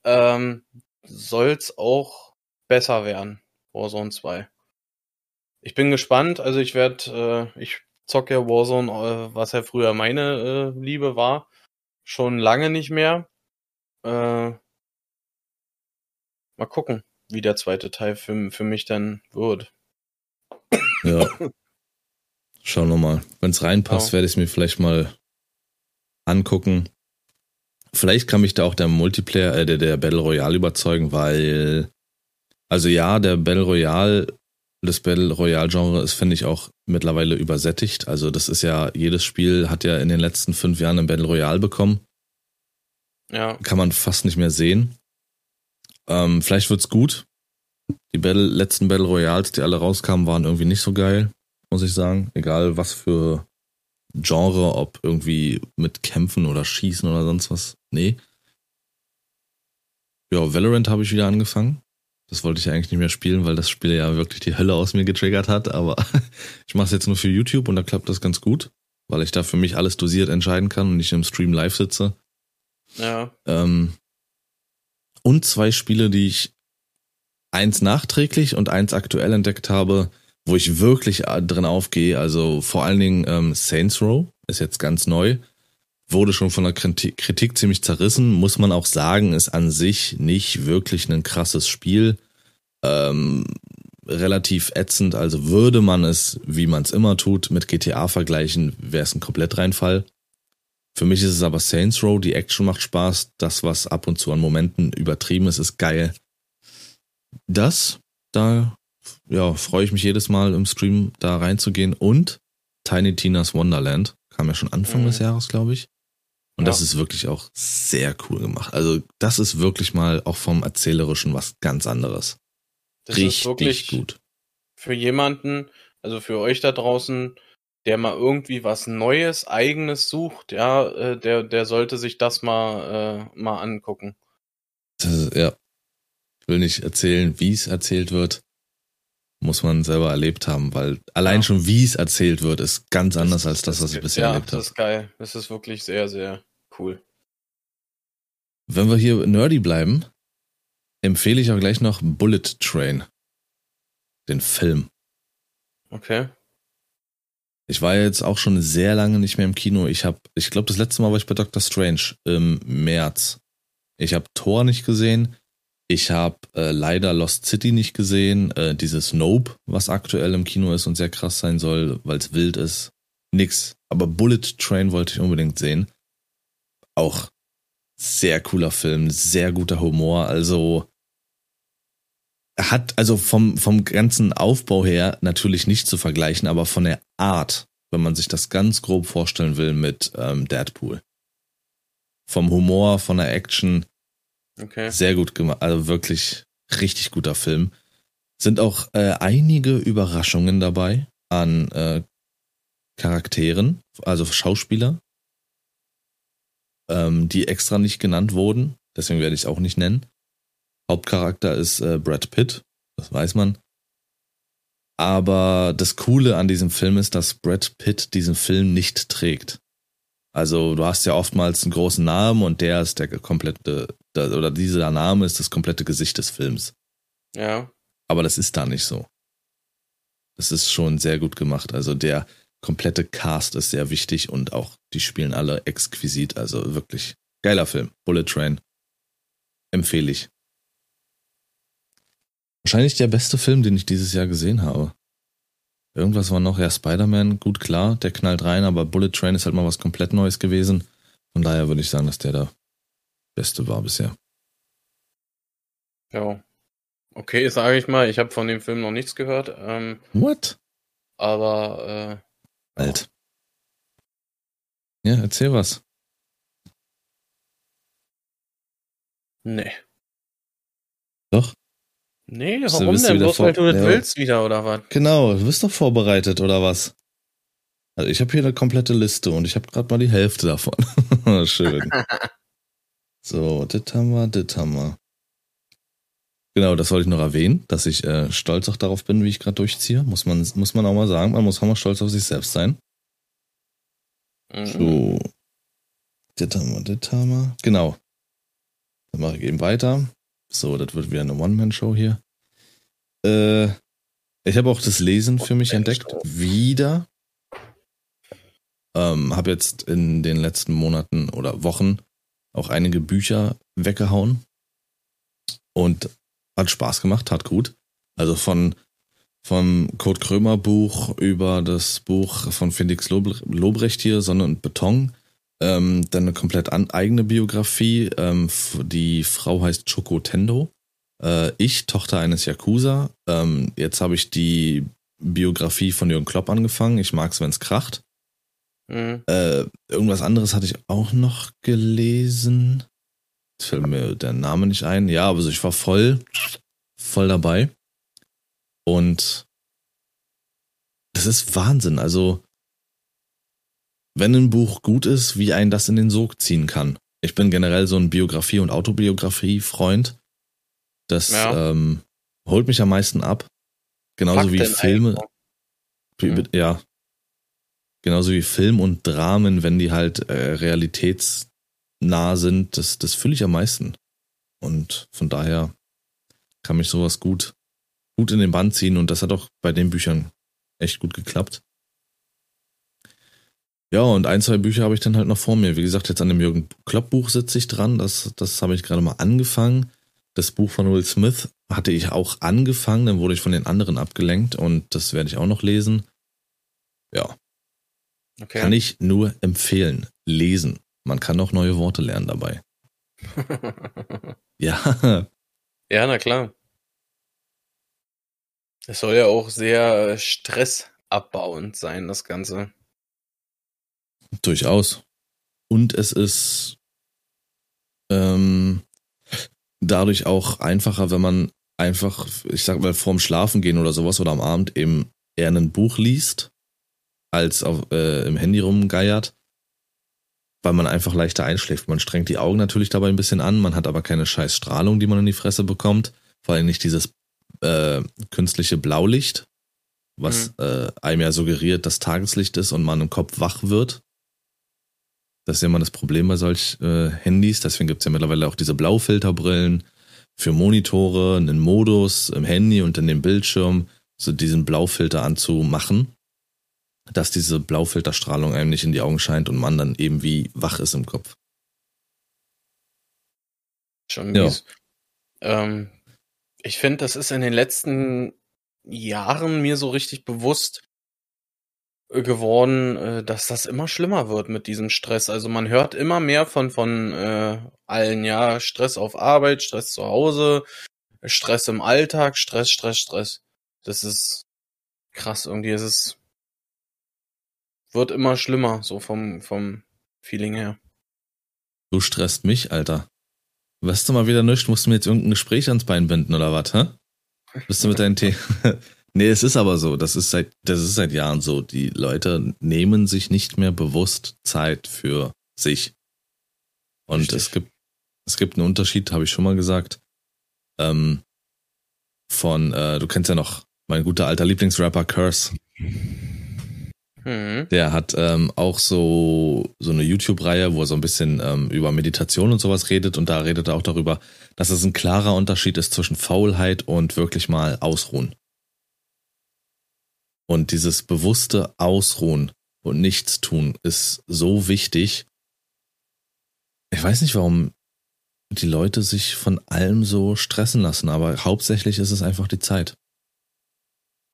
ähm, soll's auch besser werden, Warzone 2. Ich bin gespannt, also ich werde, äh, ich zocke ja Warzone, äh, was ja früher meine äh, Liebe war, schon lange nicht mehr. Äh, mal gucken, wie der zweite Teil für, für mich dann wird. Ja. Schauen wir mal. Wenn es reinpasst, ja. werde ich es mir vielleicht mal angucken. Vielleicht kann mich da auch der Multiplayer, äh, der, der Battle Royale überzeugen, weil, also ja, der Battle Royale, das Battle Royale Genre ist, finde ich, auch mittlerweile übersättigt. Also das ist ja, jedes Spiel hat ja in den letzten fünf Jahren ein Battle Royale bekommen. Ja. Kann man fast nicht mehr sehen. Ähm, vielleicht wird's gut. Die Battle, letzten Battle Royals, die alle rauskamen, waren irgendwie nicht so geil, muss ich sagen. Egal was für Genre, ob irgendwie mit Kämpfen oder Schießen oder sonst was. Nee. Ja, Valorant habe ich wieder angefangen. Das wollte ich eigentlich nicht mehr spielen, weil das Spiel ja wirklich die Hölle aus mir getriggert hat. Aber ich mache es jetzt nur für YouTube und da klappt das ganz gut, weil ich da für mich alles dosiert entscheiden kann und nicht im Stream live sitze. Ja. Ähm, und zwei Spiele, die ich eins nachträglich und eins aktuell entdeckt habe, wo ich wirklich drin aufgehe. Also vor allen Dingen ähm, Saints Row ist jetzt ganz neu. Wurde schon von der Kritik ziemlich zerrissen, muss man auch sagen, ist an sich nicht wirklich ein krasses Spiel. Ähm, relativ ätzend. Also würde man es, wie man es immer tut, mit GTA vergleichen, wäre es ein Komplettreinfall. Für mich ist es aber Saints Row, die Action macht Spaß, das, was ab und zu an Momenten übertrieben ist, ist geil. Das, da ja, freue ich mich jedes Mal im Stream da reinzugehen und Tiny Tina's Wonderland kam ja schon Anfang mhm. des Jahres, glaube ich. Und ja. das ist wirklich auch sehr cool gemacht. Also das ist wirklich mal auch vom Erzählerischen was ganz anderes. Das Richtig ist wirklich gut. Für jemanden, also für euch da draußen, der mal irgendwie was Neues, Eigenes sucht, ja, äh, der, der sollte sich das mal, äh, mal angucken. Ist, ja. Ich will nicht erzählen, wie es erzählt wird. Muss man selber erlebt haben, weil allein ja. schon wie es erzählt wird, ist ganz das, anders als das, was ich bisher ja, erlebt habe. Das ist geil. Das ist wirklich sehr, sehr cool. Wenn wir hier nerdy bleiben, empfehle ich auch gleich noch Bullet Train. Den Film. Okay. Ich war jetzt auch schon sehr lange nicht mehr im Kino. Ich habe, ich glaube, das letzte Mal war ich bei Doctor Strange im März. Ich habe Thor nicht gesehen. Ich habe äh, leider Lost City nicht gesehen. Äh, dieses Nope, was aktuell im Kino ist und sehr krass sein soll, weil es wild ist. Nix. Aber Bullet Train wollte ich unbedingt sehen. Auch sehr cooler Film, sehr guter Humor. Also hat also vom, vom ganzen Aufbau her natürlich nicht zu vergleichen, aber von der Art, wenn man sich das ganz grob vorstellen will mit ähm, Deadpool. Vom Humor, von der Action, okay. sehr gut gemacht, also wirklich richtig guter Film. Sind auch äh, einige Überraschungen dabei an äh, Charakteren, also Schauspieler, ähm, die extra nicht genannt wurden. Deswegen werde ich es auch nicht nennen. Hauptcharakter ist äh, Brad Pitt, das weiß man. Aber das Coole an diesem Film ist, dass Brad Pitt diesen Film nicht trägt. Also du hast ja oftmals einen großen Namen und der ist der komplette, oder dieser Name ist das komplette Gesicht des Films. Ja. Aber das ist da nicht so. Das ist schon sehr gut gemacht. Also der komplette Cast ist sehr wichtig und auch die spielen alle exquisit. Also wirklich geiler Film. Bullet Train. Empfehle ich. Wahrscheinlich der beste Film, den ich dieses Jahr gesehen habe. Irgendwas war noch, ja, Spider-Man, gut klar, der knallt rein, aber Bullet Train ist halt mal was komplett Neues gewesen. Von daher würde ich sagen, dass der der beste war bisher. Ja. Okay, sage ich mal, ich habe von dem Film noch nichts gehört. Ähm, What? Aber äh, alt. Ja, erzähl was. Nee. Doch? Nee, warum denn? Bloß weil du das ja. willst wieder, oder was? Genau, du bist doch vorbereitet, oder was? Also ich habe hier eine komplette Liste und ich habe gerade mal die Hälfte davon. Schön. so, das haben wir, das haben wir. Genau, das wollte ich noch erwähnen, dass ich äh, stolz auch darauf bin, wie ich gerade durchziehe. Muss man, muss man auch mal sagen. Man muss auch mal stolz auf sich selbst sein. Mhm. So. Das haben wir, das haben wir. Genau. Dann mache ich eben weiter. So, das wird wieder eine One-Man-Show hier. Äh, ich habe auch das Lesen für mich entdeckt. Wieder. Ähm, habe jetzt in den letzten Monaten oder Wochen auch einige Bücher weggehauen. Und hat Spaß gemacht, hat gut. Also von vom Kurt Krömer Buch über das Buch von Felix Lobrecht hier, Sonne und Beton, ähm, dann eine komplett eigene Biografie. Ähm, die Frau heißt Choco Tendo. Äh, ich, Tochter eines Yakuza. Ähm, jetzt habe ich die Biografie von Jürgen Klopp angefangen. Ich mag es, wenn es kracht. Mhm. Äh, irgendwas anderes hatte ich auch noch gelesen. Fällt mir der Name nicht ein. Ja, aber also ich war voll, voll dabei. Und das ist Wahnsinn. Also, wenn ein Buch gut ist, wie ein das in den Sog ziehen kann. Ich bin generell so ein Biografie- und Autobiografie-Freund. Das ja. ähm, holt mich am meisten ab. Genauso wie Filme. Mhm. Ja. Genauso wie Film und Dramen, wenn die halt äh, realitätsnah sind, das, das fühle ich am meisten. Und von daher kann mich sowas gut, gut in den Band ziehen und das hat auch bei den Büchern echt gut geklappt. Ja, und ein, zwei Bücher habe ich dann halt noch vor mir. Wie gesagt, jetzt an dem Jürgen Klopp Buch sitze ich dran. Das, das habe ich gerade mal angefangen. das Buch von Will Smith hatte ich auch angefangen, dann wurde ich von den anderen abgelenkt und das werde ich auch noch lesen. Ja. Okay. Kann ich nur empfehlen. Lesen. Man kann auch neue Worte lernen dabei. ja. Ja, na klar. Es soll ja auch sehr stressabbauend sein, das Ganze. Durchaus. Und es ist ähm, dadurch auch einfacher, wenn man einfach, ich sag mal, vorm Schlafen gehen oder sowas oder am Abend eben eher ein Buch liest, als auf, äh, im Handy rumgeiert, weil man einfach leichter einschläft. Man strengt die Augen natürlich dabei ein bisschen an, man hat aber keine scheiß Strahlung, die man in die Fresse bekommt. Vor allem nicht dieses äh, künstliche Blaulicht, was mhm. äh, einem ja suggeriert, dass Tageslicht ist und man im Kopf wach wird. Das ist ja immer das Problem bei solch äh, Handys. Deswegen gibt's ja mittlerweile auch diese Blaufilterbrillen für Monitore, einen Modus im Handy und in dem Bildschirm, so diesen Blaufilter anzumachen, dass diese Blaufilterstrahlung einem nicht in die Augen scheint und man dann eben wie wach ist im Kopf. Schon mies. Ja. Ähm, ich finde, das ist in den letzten Jahren mir so richtig bewusst, geworden, äh, dass das immer schlimmer wird mit diesem Stress. Also man hört immer mehr von von äh, allen, ja, Stress auf Arbeit, Stress zu Hause, Stress im Alltag, Stress, Stress, Stress. Das ist krass irgendwie. Es ist wird immer schlimmer, so vom vom Feeling her. Du stresst mich, Alter. Weißt du mal wieder nichts, musst du mir jetzt irgendein Gespräch ans Bein binden oder was, hä? Bist du mit deinen Tee? Nee, es ist aber so. Das ist seit, das ist seit Jahren so. Die Leute nehmen sich nicht mehr bewusst Zeit für sich. Und Richtig. es gibt, es gibt einen Unterschied, habe ich schon mal gesagt. Ähm, von, äh, du kennst ja noch mein guter alter Lieblingsrapper Curse. Mhm. Der hat ähm, auch so so eine YouTube-Reihe, wo er so ein bisschen ähm, über Meditation und sowas redet und da redet er auch darüber, dass es ein klarer Unterschied ist zwischen Faulheit und wirklich mal ausruhen. Und dieses bewusste Ausruhen und Nichtstun ist so wichtig. Ich weiß nicht, warum die Leute sich von allem so stressen lassen, aber hauptsächlich ist es einfach die Zeit.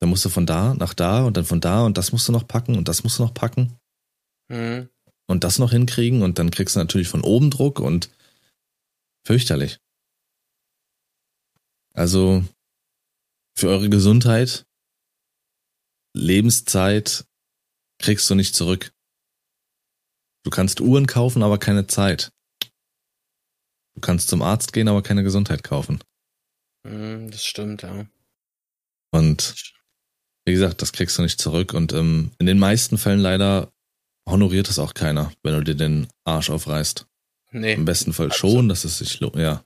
Dann musst du von da nach da und dann von da und das musst du noch packen und das musst du noch packen. Mhm. Und das noch hinkriegen und dann kriegst du natürlich von oben Druck und fürchterlich. Also für eure Gesundheit Lebenszeit kriegst du nicht zurück. Du kannst Uhren kaufen, aber keine Zeit. Du kannst zum Arzt gehen, aber keine Gesundheit kaufen. Hm, das stimmt, ja. Und wie gesagt, das kriegst du nicht zurück. Und ähm, in den meisten Fällen leider honoriert es auch keiner, wenn du dir den Arsch aufreißt. Nee. Im besten Fall also, schon, dass es sich lohnt, ja.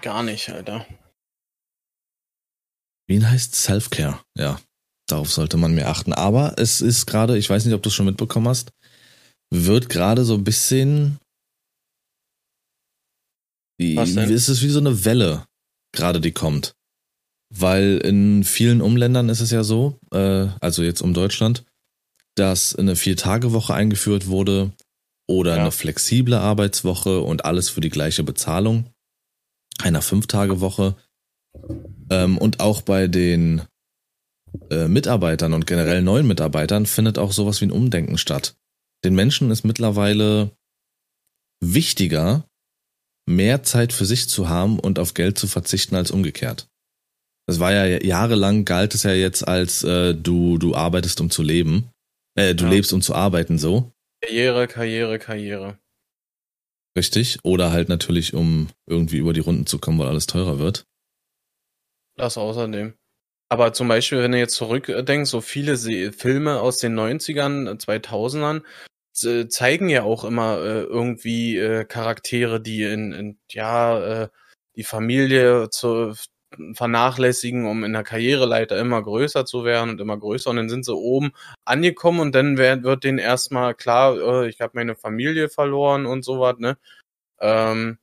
Gar nicht, Alter. Wien heißt Self-Care, ja. Darauf sollte man mehr achten. Aber es ist gerade, ich weiß nicht, ob du es schon mitbekommen hast, wird gerade so ein bisschen. Die, Was denn? Es ist wie so eine Welle, gerade die kommt. Weil in vielen Umländern ist es ja so, äh, also jetzt um Deutschland, dass eine Vier-Tage-Woche eingeführt wurde oder ja. eine flexible Arbeitswoche und alles für die gleiche Bezahlung. Einer Fünf-Tage-Woche. Ähm, und auch bei den äh, Mitarbeitern und generell neuen Mitarbeitern findet auch sowas wie ein Umdenken statt. Den Menschen ist mittlerweile wichtiger, mehr Zeit für sich zu haben und auf Geld zu verzichten als umgekehrt. Das war ja jahrelang galt es ja jetzt als äh, du du arbeitest um zu leben, äh, du ja. lebst um zu arbeiten so. Karriere, Karriere, Karriere. Richtig. Oder halt natürlich um irgendwie über die Runden zu kommen, weil alles teurer wird. Das außerdem. Aber zum Beispiel, wenn du jetzt zurückdenkst, so viele Filme aus den 90ern, 2000ern, zeigen ja auch immer äh, irgendwie äh, Charaktere, die in, in ja, äh, die Familie zu vernachlässigen, um in der Karriereleiter immer größer zu werden und immer größer. Und dann sind sie oben angekommen und dann wird, wird denen erstmal klar, äh, ich habe meine Familie verloren und sowas, ne? Ähm,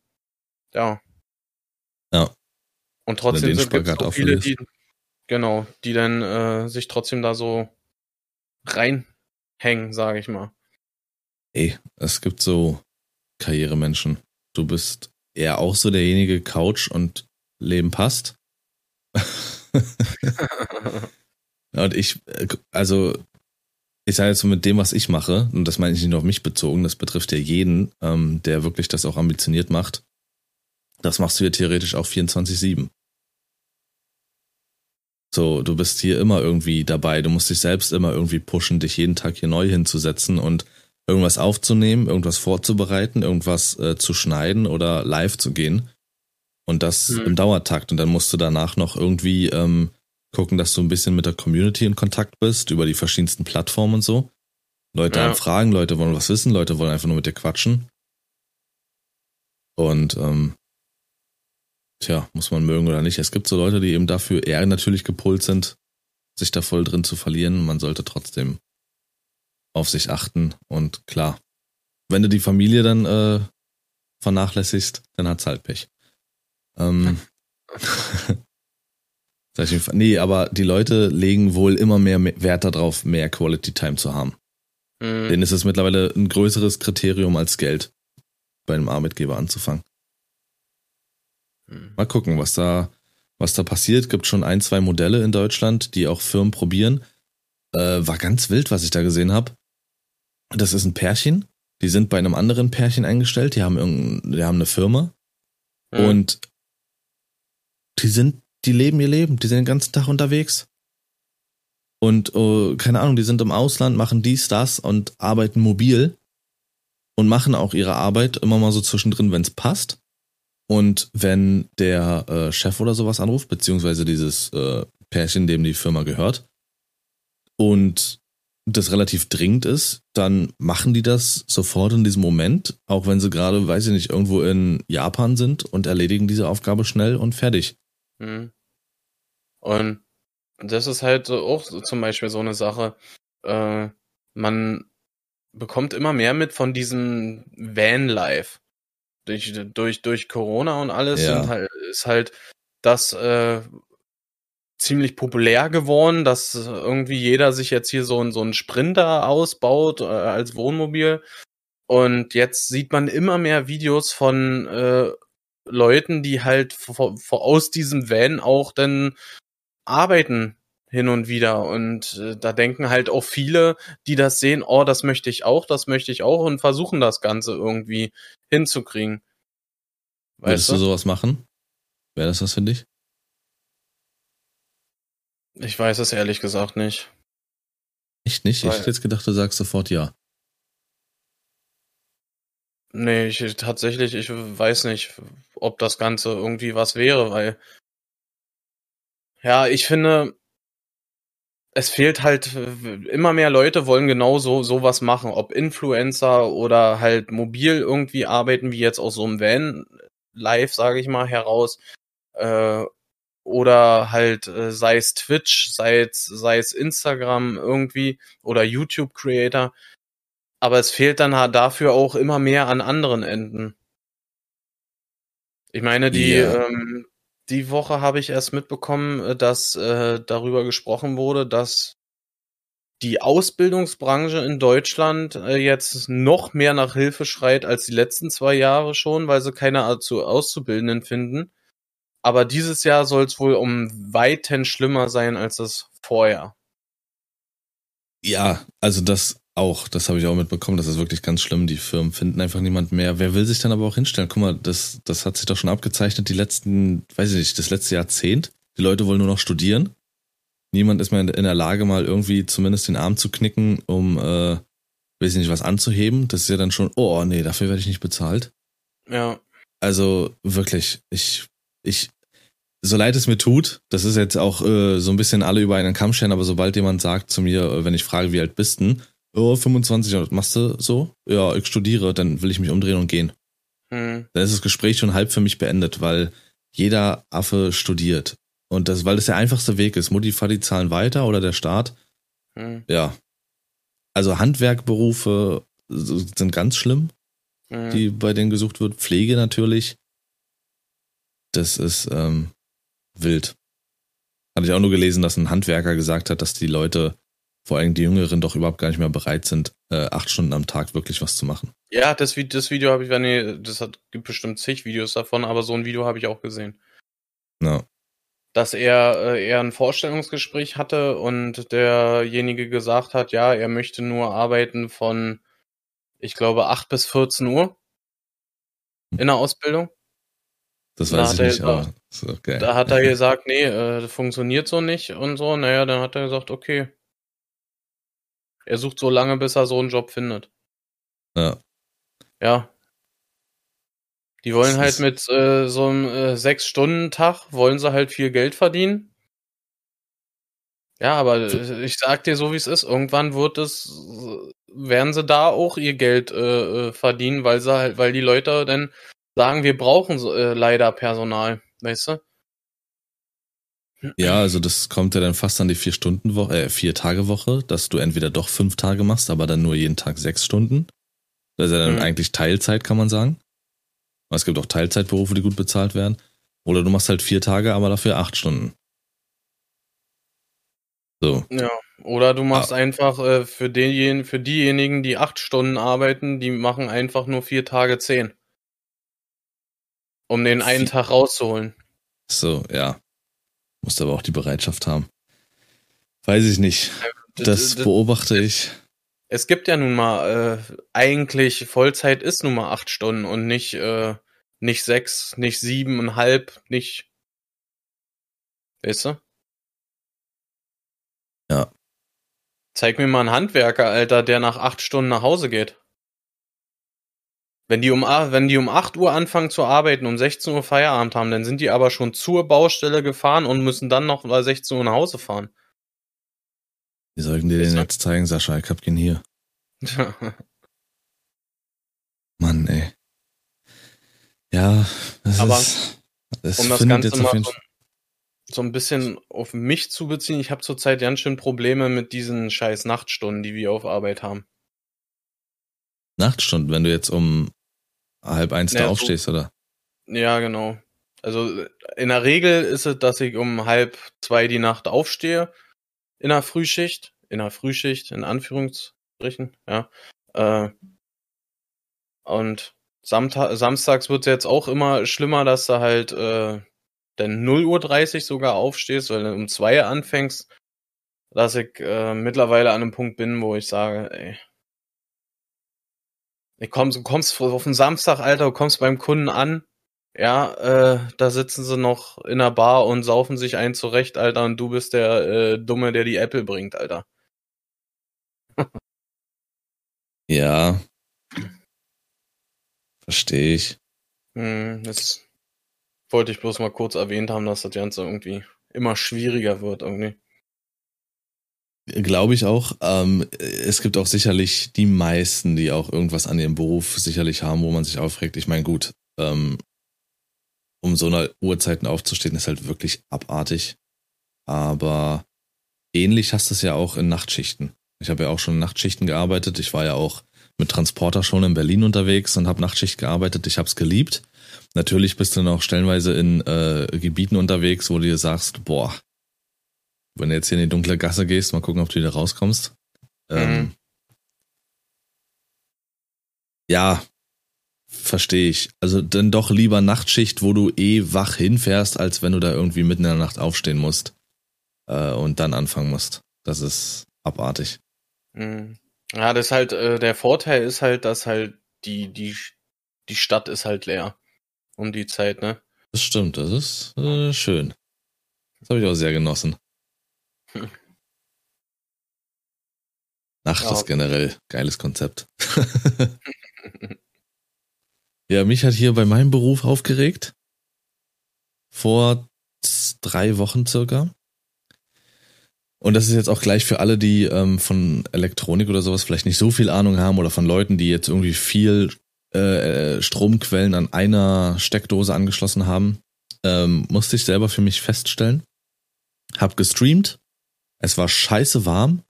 ja. Ja. Und trotzdem sind es so viele, die, Genau, die dann äh, sich trotzdem da so reinhängen, sage ich mal. Ey, es gibt so Karrieremenschen. Du bist eher auch so derjenige Couch und Leben passt. und ich, äh, also ich sage jetzt so mit dem, was ich mache, und das meine ich nicht nur auf mich bezogen, das betrifft ja jeden, ähm, der wirklich das auch ambitioniert macht. Das machst du ja theoretisch auch 24-7. So, du bist hier immer irgendwie dabei, du musst dich selbst immer irgendwie pushen, dich jeden Tag hier neu hinzusetzen und irgendwas aufzunehmen, irgendwas vorzubereiten, irgendwas äh, zu schneiden oder live zu gehen. Und das mhm. im Dauertakt. Und dann musst du danach noch irgendwie ähm, gucken, dass du ein bisschen mit der Community in Kontakt bist, über die verschiedensten Plattformen und so. Leute ja. fragen, Leute wollen was wissen, Leute wollen einfach nur mit dir quatschen. Und ähm, tja, muss man mögen oder nicht. Es gibt so Leute, die eben dafür eher natürlich gepolt sind, sich da voll drin zu verlieren. Man sollte trotzdem auf sich achten und klar, wenn du die Familie dann äh, vernachlässigst, dann hat's halt Pech. Ähm, nee, aber die Leute legen wohl immer mehr Wert darauf, mehr Quality Time zu haben. Mhm. Denen ist es mittlerweile ein größeres Kriterium als Geld, bei einem Arbeitgeber anzufangen. Mhm. Mal gucken, was da, was da passiert. Gibt schon ein, zwei Modelle in Deutschland, die auch Firmen probieren. Äh, war ganz wild, was ich da gesehen habe. Das ist ein Pärchen. Die sind bei einem anderen Pärchen eingestellt. Die haben irgendein, die haben eine Firma. Mhm. Und die sind, die leben ihr Leben. Die sind den ganzen Tag unterwegs. Und oh, keine Ahnung, die sind im Ausland, machen dies, das und arbeiten mobil und machen auch ihre Arbeit immer mal so zwischendrin, wenn es passt. Und wenn der äh, Chef oder sowas anruft, beziehungsweise dieses äh, Pärchen, dem die Firma gehört, und das relativ dringend ist, dann machen die das sofort in diesem Moment, auch wenn sie gerade, weiß ich nicht, irgendwo in Japan sind und erledigen diese Aufgabe schnell und fertig. Mhm. Und das ist halt auch zum Beispiel so eine Sache. Äh, man bekommt immer mehr mit von diesem Van-Life. Durch, durch, durch Corona und alles ja. halt, ist halt das äh, ziemlich populär geworden, dass irgendwie jeder sich jetzt hier so, ein so ein Sprinter ausbaut äh, als Wohnmobil. Und jetzt sieht man immer mehr Videos von äh, Leuten, die halt aus diesem Van auch dann arbeiten hin und wieder. Und äh, da denken halt auch viele, die das sehen, oh, das möchte ich auch, das möchte ich auch und versuchen das Ganze irgendwie hinzukriegen. Weißt Würdest du? du sowas machen? Wäre das was für dich? Ich weiß es ehrlich gesagt nicht. Echt nicht? Weil ich hätte jetzt gedacht, du sagst sofort ja. Nee, ich tatsächlich, ich weiß nicht, ob das Ganze irgendwie was wäre, weil ja, ich finde, es fehlt halt immer mehr Leute wollen genau so sowas machen, ob Influencer oder halt mobil irgendwie arbeiten, wie jetzt aus so einem Van live, sage ich mal, heraus. Äh, oder halt äh, sei es Twitch, sei es, sei es Instagram irgendwie oder YouTube Creator. Aber es fehlt dann halt dafür auch immer mehr an anderen Enden. Ich meine, die, yeah. ähm, die Woche habe ich erst mitbekommen, äh, dass äh, darüber gesprochen wurde, dass die Ausbildungsbranche in Deutschland äh, jetzt noch mehr nach Hilfe schreit als die letzten zwei Jahre schon, weil sie keine Auszubildenden finden. Aber dieses Jahr soll es wohl um weiten schlimmer sein als das vorher. Ja, also das auch, das habe ich auch mitbekommen, das ist wirklich ganz schlimm. Die Firmen finden einfach niemand mehr. Wer will sich dann aber auch hinstellen? Guck mal, das, das hat sich doch schon abgezeichnet, die letzten, weiß ich nicht, das letzte Jahrzehnt. Die Leute wollen nur noch studieren. Niemand ist mehr in der Lage, mal irgendwie zumindest den Arm zu knicken, um, äh, weiß ich nicht, was anzuheben. Das ist ja dann schon, oh nee, dafür werde ich nicht bezahlt. Ja. Also wirklich, ich ich, so leid es mir tut, das ist jetzt auch äh, so ein bisschen alle über einen Kamm stellen, aber sobald jemand sagt zu mir, äh, wenn ich frage, wie alt bist du, oh, 25, was machst du so? Ja, ich studiere, dann will ich mich umdrehen und gehen. Hm. Dann ist das Gespräch schon halb für mich beendet, weil jeder Affe studiert. Und das, weil das der einfachste Weg ist. Mutti, Fadi zahlen weiter oder der Staat. Hm. Ja. Also Handwerkberufe sind ganz schlimm, hm. die bei denen gesucht wird. Pflege natürlich. Das ist ähm, wild. Hatte ich auch nur gelesen, dass ein Handwerker gesagt hat, dass die Leute, vor allem die Jüngeren, doch überhaupt gar nicht mehr bereit sind, äh, acht Stunden am Tag wirklich was zu machen. Ja, das, das Video habe ich, nee, das hat, gibt bestimmt zig Videos davon, aber so ein Video habe ich auch gesehen. Ja. Dass er, äh, er ein Vorstellungsgespräch hatte und derjenige gesagt hat, ja, er möchte nur arbeiten von, ich glaube, 8 bis 14 Uhr in der Ausbildung. Das weiß Da ich nicht, er aber ist okay. Da hat er gesagt, nee, äh, das funktioniert so nicht und so. Naja, dann hat er gesagt, okay. Er sucht so lange, bis er so einen Job findet. Ja. Ja. Die wollen halt mit äh, so einem äh, Sechs-Stunden-Tag, wollen sie halt viel Geld verdienen. Ja, aber äh, ich sag dir so, wie es ist. Irgendwann wird es, werden sie da auch ihr Geld äh, äh, verdienen, weil sie halt, weil die Leute dann sagen, wir brauchen äh, leider Personal, weißt du? Ja, also das kommt ja dann fast an die vier Stunden Woche, äh, vier Tage Woche, dass du entweder doch fünf Tage machst, aber dann nur jeden Tag sechs Stunden. Das ist ja dann Mhm. eigentlich Teilzeit, kann man sagen. Es gibt auch Teilzeitberufe, die gut bezahlt werden. Oder du machst halt vier Tage, aber dafür acht Stunden. So. Ja, oder du machst einfach äh, für, denjenigen, für diejenigen, die acht Stunden arbeiten, die machen einfach nur vier Tage zehn. Um den einen Tag rauszuholen. So, ja. Musst aber auch die Bereitschaft haben. Weiß ich nicht. Das beobachte ich. Es gibt ja nun mal, äh, eigentlich Vollzeit ist nun mal acht Stunden und nicht, äh, nicht sechs, nicht siebeneinhalb, nicht. Weißt du? Ja. Zeig mir mal einen Handwerker, Alter, der nach acht Stunden nach Hause geht. Wenn die um, wenn die um 8 Uhr anfangen zu arbeiten, um 16 Uhr Feierabend haben, dann sind die aber schon zur Baustelle gefahren und müssen dann noch bei 16 Uhr nach Hause fahren. Wie sollten dir den jetzt zeigen, Sascha? Ich hab ihn hier. Mann, ey. Ja, das Aber ist. Das um das Ganze jetzt auf mal jeden so, Fall. so ein bisschen auf mich zu beziehen, ich habe zurzeit ganz schön Probleme mit diesen scheiß Nachtstunden, die wir auf Arbeit haben. Nachtstunden, wenn du jetzt um halb eins Ja, da so- aufstehst, oder? Ja, genau. Also in der Regel ist es, dass ich um halb zwei die Nacht aufstehe in der Frühschicht, in der Frühschicht, in Anführungsstrichen, ja. Äh, und Samta samstags wird es jetzt auch immer schlimmer, dass du halt äh, dann 0.30 Uhr sogar aufstehst, weil du um zwei anfängst, dass ich äh, mittlerweile an einem Punkt bin, wo ich sage, ey, komm, du kommst auf den Samstag, Alter, du kommst beim Kunden an, ja, äh, da sitzen sie noch in der Bar und saufen sich ein zurecht, Alter, und du bist der äh, Dumme, der die Apple bringt, Alter. Ja. Verstehe ich. Hm, das wollte ich bloß mal kurz erwähnt haben, dass das Ganze irgendwie immer schwieriger wird, irgendwie. Glaube ich auch. Ähm, es gibt auch sicherlich die meisten, die auch irgendwas an ihrem Beruf sicherlich haben, wo man sich aufregt. Ich meine, gut, ähm, um so einer Uhrzeiten aufzustehen, ist halt wirklich abartig. Aber ähnlich hast du es ja auch in Nachtschichten. Ich habe ja auch schon in Nachtschichten gearbeitet. Ich war ja auch mit Transporter schon in Berlin unterwegs und habe Nachtschicht gearbeitet. Ich habe es geliebt. Natürlich bist du dann auch stellenweise in äh, Gebieten unterwegs, wo du dir sagst, boah, wenn du jetzt hier in die dunkle Gasse gehst, mal gucken, ob du wieder rauskommst. Ähm, Mhm. Ja, verstehe ich. Also dann doch lieber Nachtschicht, wo du eh wach hinfährst, als wenn du da irgendwie mitten in der Nacht aufstehen musst äh, und dann anfangen musst. Das ist abartig. Hm. Ja, das ist halt, äh, der Vorteil ist halt, dass halt die, die, die Stadt ist halt leer. Um die Zeit, ne? Das stimmt, das ist äh, schön. Das habe ich auch sehr genossen. Hm. Nacht Ja. ist generell geiles Konzept. ja, mich hat hier bei meinem Beruf aufgeregt. Vor drei Wochen circa. Und das ist jetzt auch gleich für alle, die ähm, von Elektronik oder sowas vielleicht nicht so viel Ahnung haben oder von Leuten, die jetzt irgendwie viel äh, Stromquellen an einer Steckdose angeschlossen haben, ähm, musste ich selber für mich feststellen. Hab gestreamt, es war scheiße warm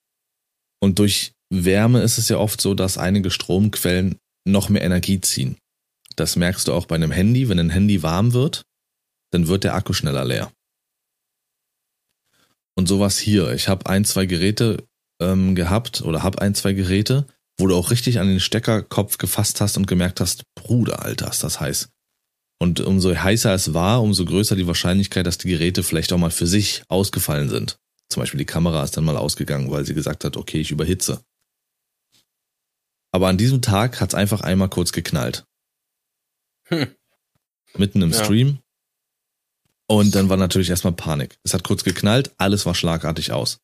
und durch Wärme ist es ja oft so, dass einige Stromquellen noch mehr Energie ziehen. Das merkst du auch bei einem Handy. Wenn ein Handy warm wird, dann wird der Akku schneller leer. Und sowas hier. Ich habe ein, zwei Geräte ähm, gehabt oder habe ein, zwei Geräte, wo du auch richtig an den Steckerkopf gefasst hast und gemerkt hast, Bruder, Alter, ist das heiß. Und umso heißer es war, umso größer die Wahrscheinlichkeit, dass die Geräte vielleicht auch mal für sich ausgefallen sind. Zum Beispiel die Kamera ist dann mal ausgegangen, weil sie gesagt hat, okay, ich überhitze. Aber an diesem Tag hat es einfach einmal kurz geknallt. Hm. Mitten im ja. Stream. Und dann war natürlich erstmal Panik. Es hat kurz geknallt, alles war schlagartig aus.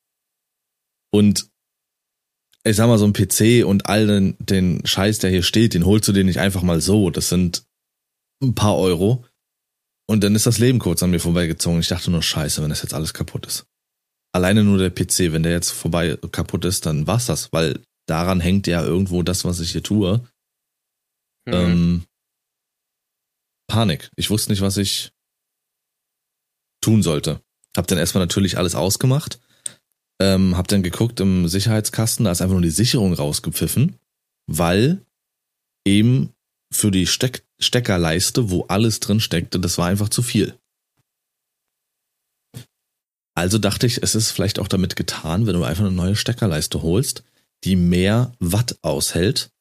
Und ich sag mal, so ein PC und all den, den Scheiß, der hier steht, den holst du dir nicht einfach mal so. Das sind ein paar Euro. Und dann ist das Leben kurz an mir vorbeigezogen. Ich dachte nur, scheiße, wenn das jetzt alles kaputt ist. Alleine nur der PC, wenn der jetzt vorbei kaputt ist, dann war's das, weil daran hängt ja irgendwo das, was ich hier tue. Mhm. Ähm, Panik. Ich wusste nicht, was ich tun sollte. Hab dann erstmal natürlich alles ausgemacht. Ähm, hab dann geguckt im Sicherheitskasten, da ist einfach nur die Sicherung rausgepfiffen, weil eben für die Steck Steckerleiste, wo alles drin steckte, das war einfach zu viel. Also dachte ich, es ist vielleicht auch damit getan, wenn du einfach eine neue Steckerleiste holst, die mehr Watt aushält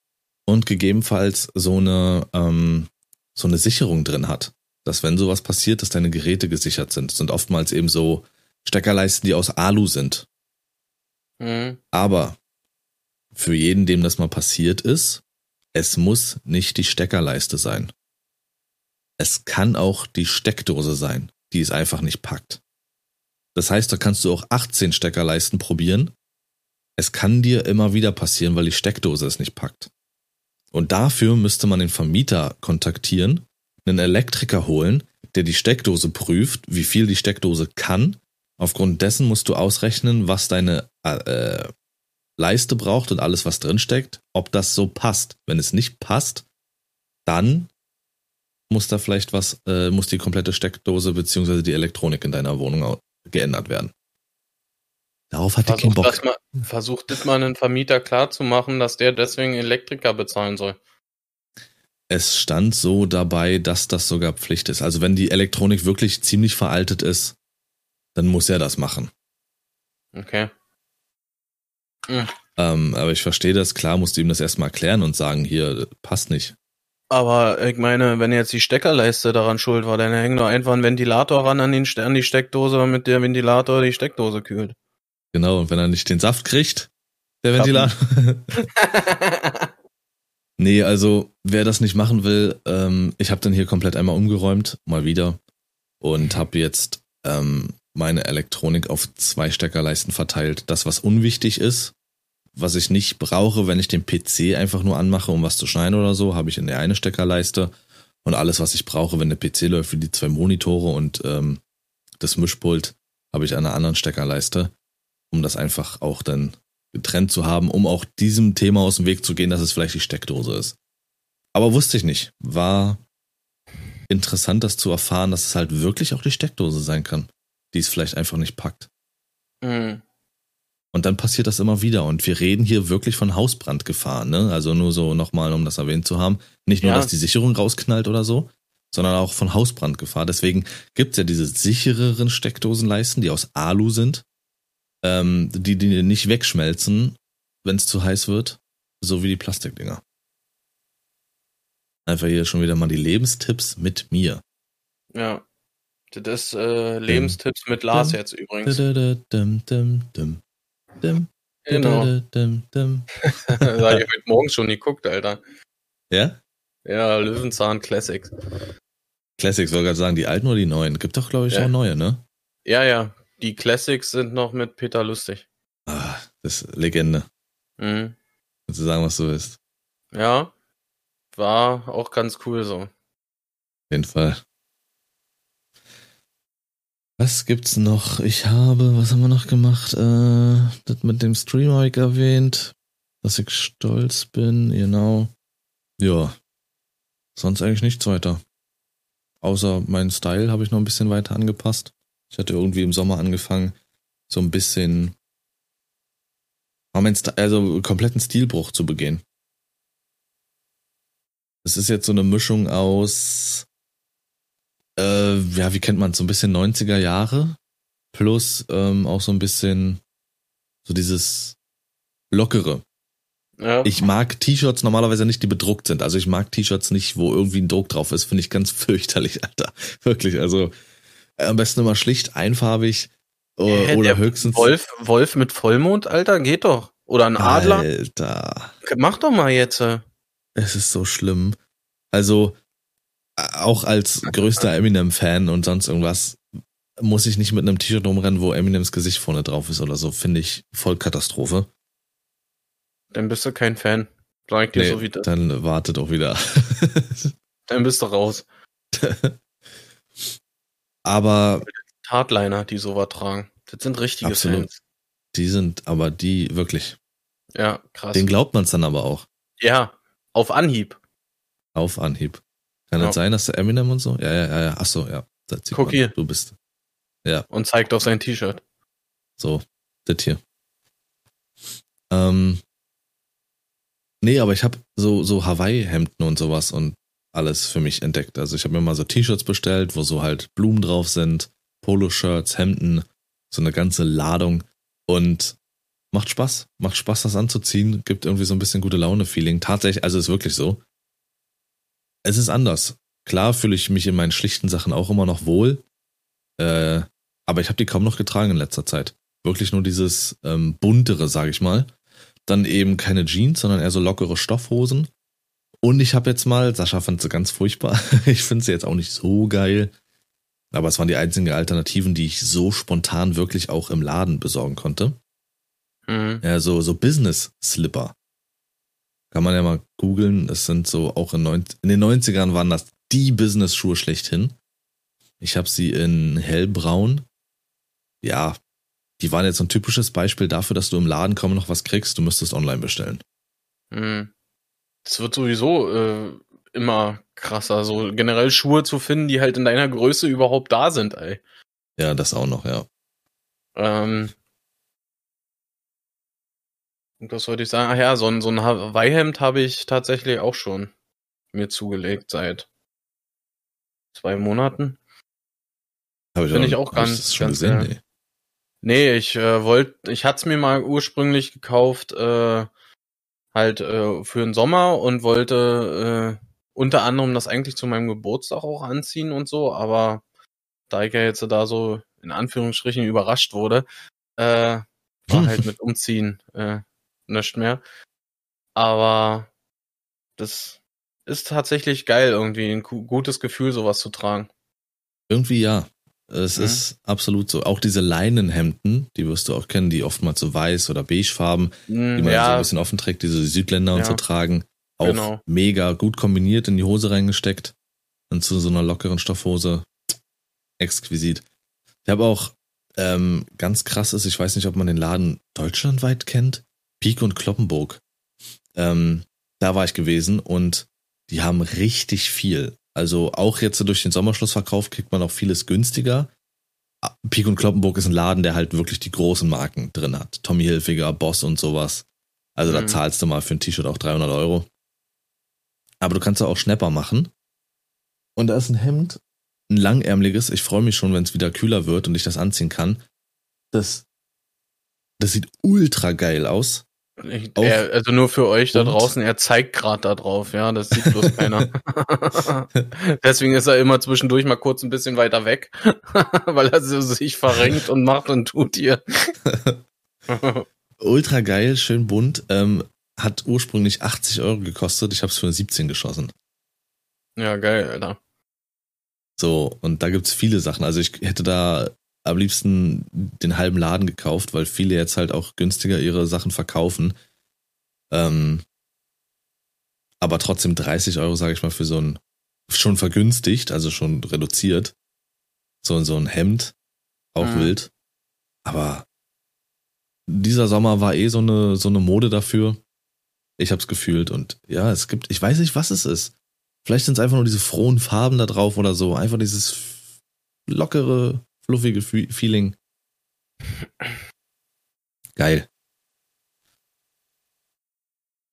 und gegebenenfalls so eine, ähm, so eine Sicherung drin hat. Dass wenn sowas passiert, dass deine Geräte gesichert sind. Das sind oftmals eben so Steckerleisten, die aus Alu sind. Mhm. Aber für jeden, dem das mal passiert ist, es muss nicht die Steckerleiste sein. Es kann auch die Steckdose sein, die es einfach nicht packt. Das heißt, da kannst du auch 18 Steckerleisten probieren. Es kann dir immer wieder passieren, weil die Steckdose es nicht packt. Und dafür müsste man den Vermieter kontaktieren, einen Elektriker holen, der die Steckdose prüft, wie viel die Steckdose kann. Aufgrund dessen musst du ausrechnen, was deine äh, Leiste braucht und alles, was drin steckt, ob das so passt. Wenn es nicht passt, dann muss da vielleicht was, äh, muss die komplette Steckdose beziehungsweise die Elektronik in deiner Wohnung geändert werden. Darauf hat keinen Bock. Das mal, versucht das mal einen Vermieter klarzumachen, dass der deswegen Elektriker bezahlen soll. Es stand so dabei, dass das sogar Pflicht ist. Also wenn die Elektronik wirklich ziemlich veraltet ist, dann muss er das machen. Okay. Mhm. Ähm, aber ich verstehe das, klar musst du ihm das erstmal erklären und sagen, hier, passt nicht. Aber ich meine, wenn jetzt die Steckerleiste daran schuld war, dann hängt doch einfach ein Ventilator ran an, den, an die Steckdose, damit der Ventilator die Steckdose kühlt. Genau, und wenn er nicht den Saft kriegt, der Ventilator. nee, also wer das nicht machen will, ähm, ich habe dann hier komplett einmal umgeräumt, mal wieder. Und habe jetzt ähm, meine Elektronik auf zwei Steckerleisten verteilt. Das, was unwichtig ist, was ich nicht brauche, wenn ich den PC einfach nur anmache, um was zu schneiden oder so, habe ich in der eine Steckerleiste. Und alles, was ich brauche, wenn der PC läuft, wie die zwei Monitore und ähm, das Mischpult, habe ich an einer anderen Steckerleiste, um das einfach auch dann getrennt zu haben, um auch diesem Thema aus dem Weg zu gehen, dass es vielleicht die Steckdose ist. Aber wusste ich nicht. War interessant, das zu erfahren, dass es halt wirklich auch die Steckdose sein kann die es vielleicht einfach nicht packt. Mhm. Und dann passiert das immer wieder. Und wir reden hier wirklich von Hausbrandgefahr, ne? Also nur so nochmal, um das erwähnt zu haben. Nicht nur, ja. dass die Sicherung rausknallt oder so, sondern auch von Hausbrandgefahr. Deswegen gibt's ja diese sichereren Steckdosenleisten, die aus Alu sind, ähm, die, die nicht wegschmelzen, wenn es zu heiß wird, so wie die Plastikdinger. Einfach hier schon wieder mal die Lebenstipps mit mir. Ja. Das äh, Lebenstipps mit Lars jetzt übrigens. Genau. da habe ich heute Morgen schon geguckt, Alter. Ja? Ja, Löwenzahn Classics. Classics, wollte gerade sagen, die alten oder die neuen? Gibt doch, glaube ich, ja. auch neue, ne? Ja, ja. Die Classics sind noch mit Peter Lustig. Ah, das ist Legende. Mhm. Kannst du sagen, was du willst? Ja. War auch ganz cool so. Auf jeden Fall. Was gibt's noch? Ich habe, was haben wir noch gemacht? Äh, das mit dem Stream habe ich erwähnt, dass ich stolz bin, genau. Ja. Sonst eigentlich nichts weiter. Außer meinen Style habe ich noch ein bisschen weiter angepasst. Ich hatte irgendwie im Sommer angefangen, so ein bisschen, also kompletten Stilbruch zu begehen. Es ist jetzt so eine Mischung aus äh, ja, wie kennt man so ein bisschen 90er Jahre plus ähm, auch so ein bisschen so dieses lockere. Ja. Ich mag T-Shirts normalerweise nicht, die bedruckt sind. Also ich mag T-Shirts nicht, wo irgendwie ein Druck drauf ist. Finde ich ganz fürchterlich, Alter. Wirklich. Also äh, am besten immer schlicht, einfarbig äh, oder höchstens. Wolf, Wolf mit Vollmond, Alter, geht doch. Oder ein Adler. Alter. Mach doch mal jetzt. Es ist so schlimm. Also, auch als größter Eminem-Fan und sonst irgendwas, muss ich nicht mit einem T-Shirt rumrennen, wo Eminems Gesicht vorne drauf ist oder so. Finde ich voll Katastrophe. Dann bist du kein Fan. Sag ich dir nee, so wie das. Dann wartet auch wieder. dann bist du raus. aber. Hardliner, die sowas tragen. Das sind richtige absolut. Fans. Die sind aber die wirklich. Ja, krass. Den glaubt man es dann aber auch. Ja, auf Anhieb. Auf Anhieb. Kann ja. das sein, dass der Eminem und so? Ja, ja, ja, ja. Ach so, ja. Guck hier. Du bist. Ja. Und zeigt auf sein T-Shirt. So, das hier. Ähm, nee, aber ich habe so, so Hawaii-Hemden und sowas und alles für mich entdeckt. Also ich habe mir mal so T-Shirts bestellt, wo so halt Blumen drauf sind, Poloshirts, Hemden, so eine ganze Ladung. Und macht Spaß. Macht Spaß, das anzuziehen. Gibt irgendwie so ein bisschen gute Laune-Feeling. Tatsächlich, also ist wirklich so. Es ist anders. Klar fühle ich mich in meinen schlichten Sachen auch immer noch wohl. Äh, aber ich habe die kaum noch getragen in letzter Zeit. Wirklich nur dieses ähm, buntere, sage ich mal. Dann eben keine Jeans, sondern eher so lockere Stoffhosen. Und ich habe jetzt mal, Sascha fand sie ganz furchtbar. ich finde sie jetzt auch nicht so geil. Aber es waren die einzigen Alternativen, die ich so spontan wirklich auch im Laden besorgen konnte. Mhm. Ja, so, so Business-Slipper. Kann man ja mal googeln. Das sind so auch in, neun, in den 90ern waren das die Business-Schuhe schlechthin. Ich habe sie in hellbraun ja, die waren jetzt so ein typisches Beispiel dafür, dass du im Laden kaum noch was kriegst, du müsstest online bestellen. Hm. Das wird sowieso äh, immer krasser, so generell Schuhe zu finden, die halt in deiner Größe überhaupt da sind, ey. Ja, das auch noch, ja. Ähm, und was wollte ich sagen? Ach ja, so ein, so ein Hawaii-Hemd habe ich tatsächlich auch schon mir zugelegt seit zwei Monaten. Finde ich auch ganz, schon ganz gesehen, nee. Nee, ich äh, wollte, ich hatte es mir mal ursprünglich gekauft, äh, halt äh, für den Sommer und wollte äh, unter anderem das eigentlich zu meinem Geburtstag auch anziehen und so, aber da ich ja jetzt da so in Anführungsstrichen überrascht wurde, äh, war halt mit Umziehen äh, nicht mehr. Aber das ist tatsächlich geil, irgendwie ein gutes Gefühl, sowas zu tragen. Irgendwie ja. Es mhm. ist absolut so. Auch diese Leinenhemden, die wirst du auch kennen, die oftmals so weiß oder beigefarben, mhm, die man ja. so ein bisschen offen trägt, diese Südländer ja. und so tragen. Auch genau. mega gut kombiniert in die Hose reingesteckt. Und zu so einer lockeren Stoffhose. Exquisit. Ich habe auch ähm, ganz krasses, ich weiß nicht, ob man den Laden deutschlandweit kennt. Pik und Kloppenburg. Ähm, da war ich gewesen und die haben richtig viel. Also auch jetzt durch den Sommerschlussverkauf kriegt man auch vieles günstiger. Pik und Kloppenburg ist ein Laden, der halt wirklich die großen Marken drin hat. Tommy Hilfiger, Boss und sowas. Also mhm. da zahlst du mal für ein T-Shirt auch 300 Euro. Aber du kannst auch Schnapper machen. Und da ist ein Hemd, ein langärmliches. Ich freue mich schon, wenn es wieder kühler wird und ich das anziehen kann. Das, das sieht ultra geil aus. Ich, er, also nur für euch da draußen, er zeigt gerade da drauf, ja, das sieht bloß keiner. Deswegen ist er immer zwischendurch mal kurz ein bisschen weiter weg, weil er sich verrenkt und macht und tut hier. Ultra geil, schön bunt. Ähm, hat ursprünglich 80 Euro gekostet, ich habe es für 17 geschossen. Ja, geil, Alter. So, und da gibt's viele Sachen. Also ich hätte da am liebsten den halben Laden gekauft, weil viele jetzt halt auch günstiger ihre Sachen verkaufen. Ähm, aber trotzdem 30 Euro, sage ich mal, für so ein schon vergünstigt, also schon reduziert. So, so ein Hemd, auch mhm. wild. Aber dieser Sommer war eh so eine, so eine Mode dafür. Ich hab's gefühlt und ja, es gibt, ich weiß nicht, was es ist. Vielleicht sind es einfach nur diese frohen Farben da drauf oder so. Einfach dieses lockere, fluffige Feeling. Geil.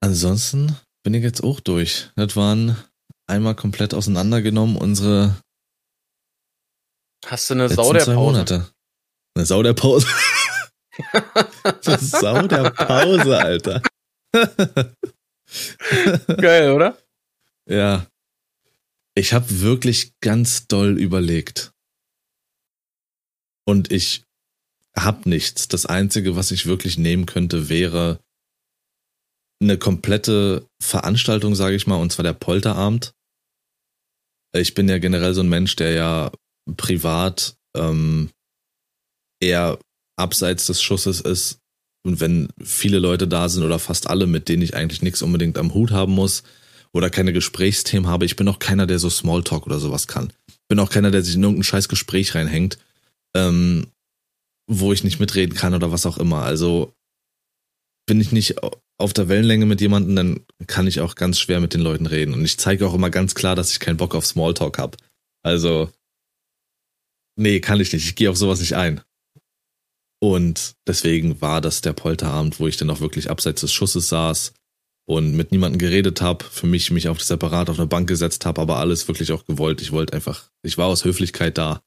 Ansonsten bin ich jetzt auch durch. Das waren einmal komplett auseinandergenommen unsere. Hast du eine Sau der Pause? Monate. Eine Sau der Pause. eine Sau der Pause, Alter. Geil, oder? Ja. Ich habe wirklich ganz doll überlegt. Und ich hab nichts. Das Einzige, was ich wirklich nehmen könnte, wäre eine komplette Veranstaltung, sage ich mal, und zwar der Polterabend. Ich bin ja generell so ein Mensch, der ja privat ähm, eher abseits des Schusses ist. Und wenn viele Leute da sind oder fast alle, mit denen ich eigentlich nichts unbedingt am Hut haben muss oder keine Gesprächsthemen habe, ich bin auch keiner, der so Smalltalk oder sowas kann. Bin auch keiner, der sich in irgendein scheiß Gespräch reinhängt, ähm, wo ich nicht mitreden kann oder was auch immer. Also bin ich nicht auf der Wellenlänge mit jemandem, dann kann ich auch ganz schwer mit den Leuten reden. Und ich zeige auch immer ganz klar, dass ich keinen Bock auf Smalltalk habe. Also, nee, kann ich nicht. Ich gehe auf sowas nicht ein. Und deswegen war das der Polterabend, wo ich dann auch wirklich abseits des Schusses saß und mit niemandem geredet habe, für mich mich auf separat auf eine Bank gesetzt habe, aber alles wirklich auch gewollt. Ich wollte einfach, ich war aus Höflichkeit da,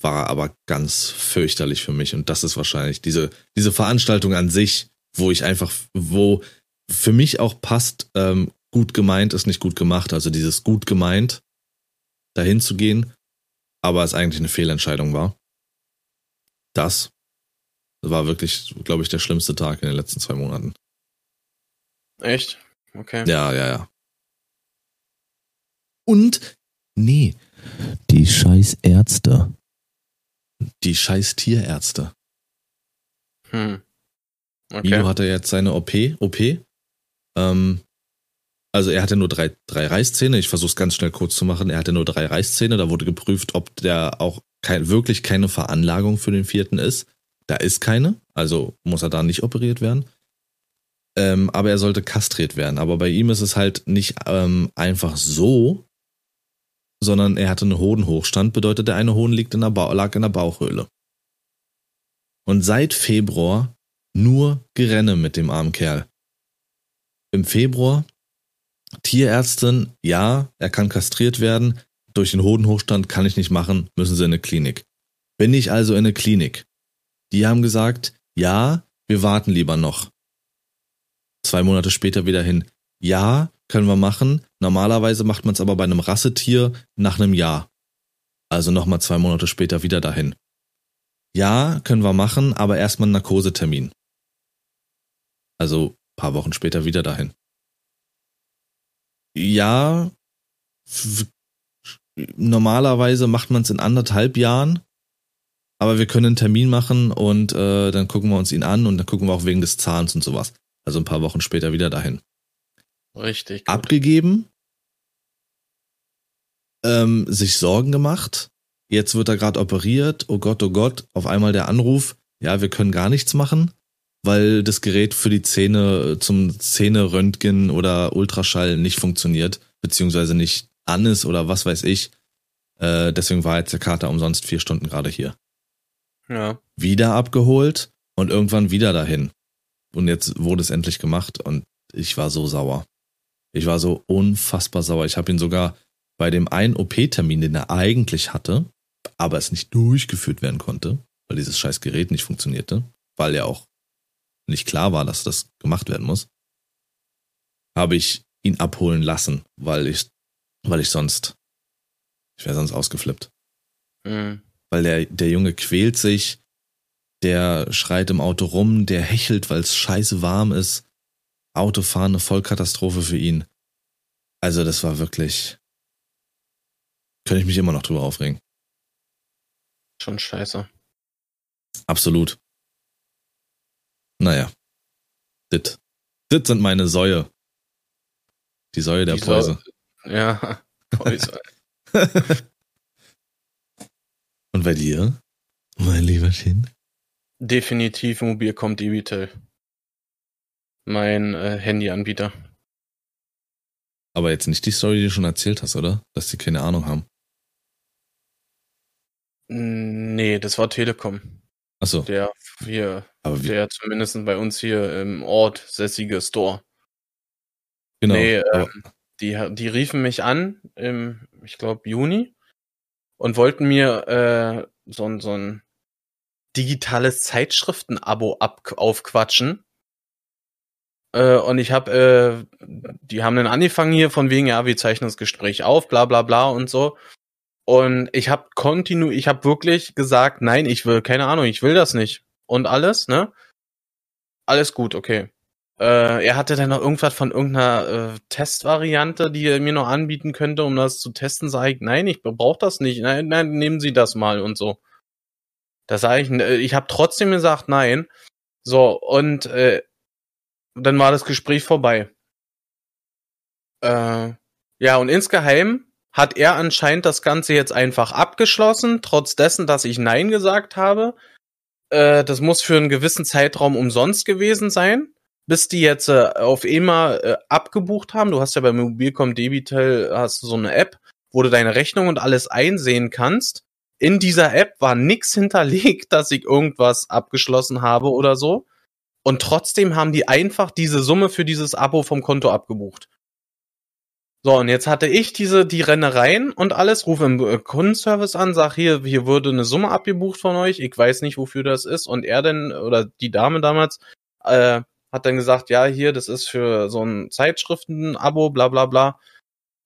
war aber ganz fürchterlich für mich. Und das ist wahrscheinlich diese, diese Veranstaltung an sich, wo ich einfach, wo für mich auch passt, ähm, gut gemeint ist nicht gut gemacht. Also dieses gut gemeint, dahin zu gehen, aber es eigentlich eine Fehlentscheidung war. Das war wirklich, glaube ich, der schlimmste Tag in den letzten zwei Monaten. Echt? Okay. Ja, ja, ja. Und, nee, die scheiß Ärzte. Die scheiß Tierärzte. Hm. Okay. Milo hatte jetzt seine OP, OP. Ähm, also er hatte nur drei, drei Reißzähne. Ich versuche es ganz schnell kurz zu machen. Er hatte nur drei Reißzähne. Da wurde geprüft, ob der auch kein, wirklich keine Veranlagung für den vierten ist. Da ist keine, also muss er da nicht operiert werden. Ähm, aber er sollte kastriert werden. Aber bei ihm ist es halt nicht ähm, einfach so, sondern er hatte einen Hodenhochstand, bedeutet der eine Hoden liegt in der lag in der Bauchhöhle. Und seit Februar nur Gerenne mit dem armen Kerl. Im Februar Tierärztin, ja, er kann kastriert werden. Durch den Hodenhochstand kann ich nicht machen, müssen sie in eine Klinik. Bin ich also in eine Klinik? Die haben gesagt, ja, wir warten lieber noch. Zwei Monate später wieder hin. Ja, können wir machen. Normalerweise macht man es aber bei einem Rassetier nach einem Jahr. Also nochmal zwei Monate später wieder dahin. Ja, können wir machen, aber erstmal einen Narkosetermin. Also paar Wochen später wieder dahin. Ja, normalerweise macht man es in anderthalb Jahren, aber wir können einen Termin machen und äh, dann gucken wir uns ihn an und dann gucken wir auch wegen des Zahns und sowas. Also ein paar Wochen später wieder dahin. Richtig. Gut. Abgegeben, ähm, sich Sorgen gemacht. Jetzt wird er gerade operiert. Oh Gott, oh Gott. Auf einmal der Anruf. Ja, wir können gar nichts machen weil das Gerät für die Zähne zum Zähneröntgen oder Ultraschall nicht funktioniert, beziehungsweise nicht an ist oder was weiß ich. Äh, deswegen war jetzt der Kater umsonst vier Stunden gerade hier. Ja. Wieder abgeholt und irgendwann wieder dahin. Und jetzt wurde es endlich gemacht und ich war so sauer. Ich war so unfassbar sauer. Ich habe ihn sogar bei dem einen OP-Termin, den er eigentlich hatte, aber es nicht durchgeführt werden konnte, weil dieses scheiß Gerät nicht funktionierte, weil er auch nicht klar war, dass das gemacht werden muss, habe ich ihn abholen lassen, weil ich, weil ich sonst, ich wäre sonst ausgeflippt. Mhm. Weil der, der Junge quält sich, der schreit im Auto rum, der hechelt, weil es scheiße warm ist. Autofahren eine Vollkatastrophe für ihn. Also das war wirklich, könnte ich mich immer noch drüber aufregen. Schon scheiße. Absolut. Naja. Dit. Dit sind meine Säue. Die Säue der Die Päuse. Ja, Päuse. Und bei dir, mein lieber Kind? Definitiv Mobilcom Debitel. Mein äh, Handyanbieter. Aber jetzt nicht die Story, die du schon erzählt hast, oder? Dass sie keine Ahnung haben. Nee, das war Telekom. Achso. Der hier, Aber wie? der zumindest bei uns hier im Ort sässige Store. Genau. Nee, ähm, die, die riefen mich an im, ich glaube, Juni und wollten mir äh, so, ein- so ein digitales Zeitschriften-Abo ab aufquatschen. Äh, und ich habe, äh, die haben dann angefangen hier von wegen, ja, wir zeichnen das Gespräch auf, bla bla bla und so. Und ich habe kontinu, ich habe wirklich gesagt, nein, ich will, keine Ahnung, ich will das nicht. Und alles, ne? Alles gut, okay. Äh, er hatte dann noch irgendwas von irgendeiner äh, Testvariante, die er mir noch anbieten könnte, um das zu testen. Sag ich, nein, ich brauche das nicht. Nein, nein, nehmen Sie das mal und so. Da sage ich, äh, ich habe trotzdem gesagt, nein. So, und äh, dann war das Gespräch vorbei. Äh, ja, und insgeheim hat er anscheinend das Ganze jetzt einfach abgeschlossen, trotz dessen, dass ich Nein gesagt habe. Äh, das muss für einen gewissen Zeitraum umsonst gewesen sein bis die jetzt äh, auf immer äh, abgebucht haben. Du hast ja bei Mobilcom Debitel hast du so eine App, wo du deine Rechnung und alles einsehen kannst. In dieser App war nix hinterlegt, dass ich irgendwas abgeschlossen habe oder so. Und trotzdem haben die einfach diese Summe für dieses Abo vom Konto abgebucht. So, und jetzt hatte ich diese, die Rennereien und alles, rufe im äh, Kundenservice an, sag hier, hier wurde eine Summe abgebucht von euch, ich weiß nicht, wofür das ist. Und er denn, oder die Dame damals, äh, hat dann gesagt, ja, hier, das ist für so ein Zeitschriften-Abo, bla bla bla.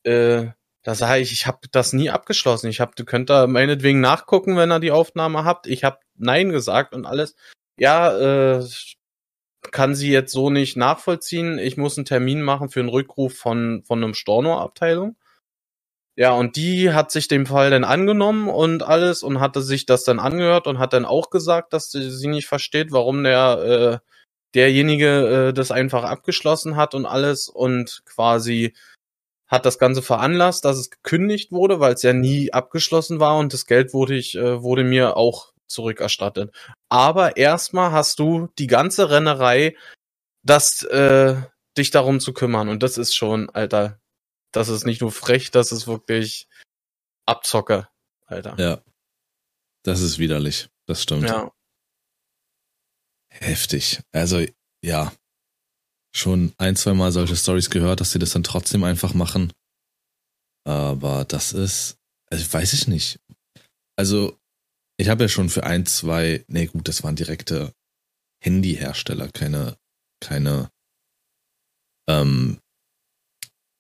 Äh, da sage ich, ich habe das nie abgeschlossen. Ich habe, du könnt da meinetwegen nachgucken, wenn ihr die Aufnahme habt. Ich habe Nein gesagt und alles. Ja, äh, kann sie jetzt so nicht nachvollziehen. Ich muss einen Termin machen für einen Rückruf von, von einem Storno-Abteilung. Ja, und die hat sich dem Fall dann angenommen und alles und hatte sich das dann angehört und hat dann auch gesagt, dass sie, sie nicht versteht, warum der äh, derjenige äh, das einfach abgeschlossen hat und alles und quasi hat das Ganze veranlasst, dass es gekündigt wurde, weil es ja nie abgeschlossen war und das Geld wurde ich äh, wurde mir auch zurückerstattet. Aber erstmal hast du die ganze Rennerei, das äh, dich darum zu kümmern und das ist schon, Alter, das ist nicht nur frech, das ist wirklich Abzocke, Alter. Ja. Das ist widerlich. Das stimmt. Ja. Heftig. Also, ja. Schon ein, zwei Mal solche Stories gehört, dass sie das dann trotzdem einfach machen. Aber das ist, also weiß ich nicht. Also, ich habe ja schon für ein, zwei, nee, gut, das waren direkte Handyhersteller, keine, keine, ähm,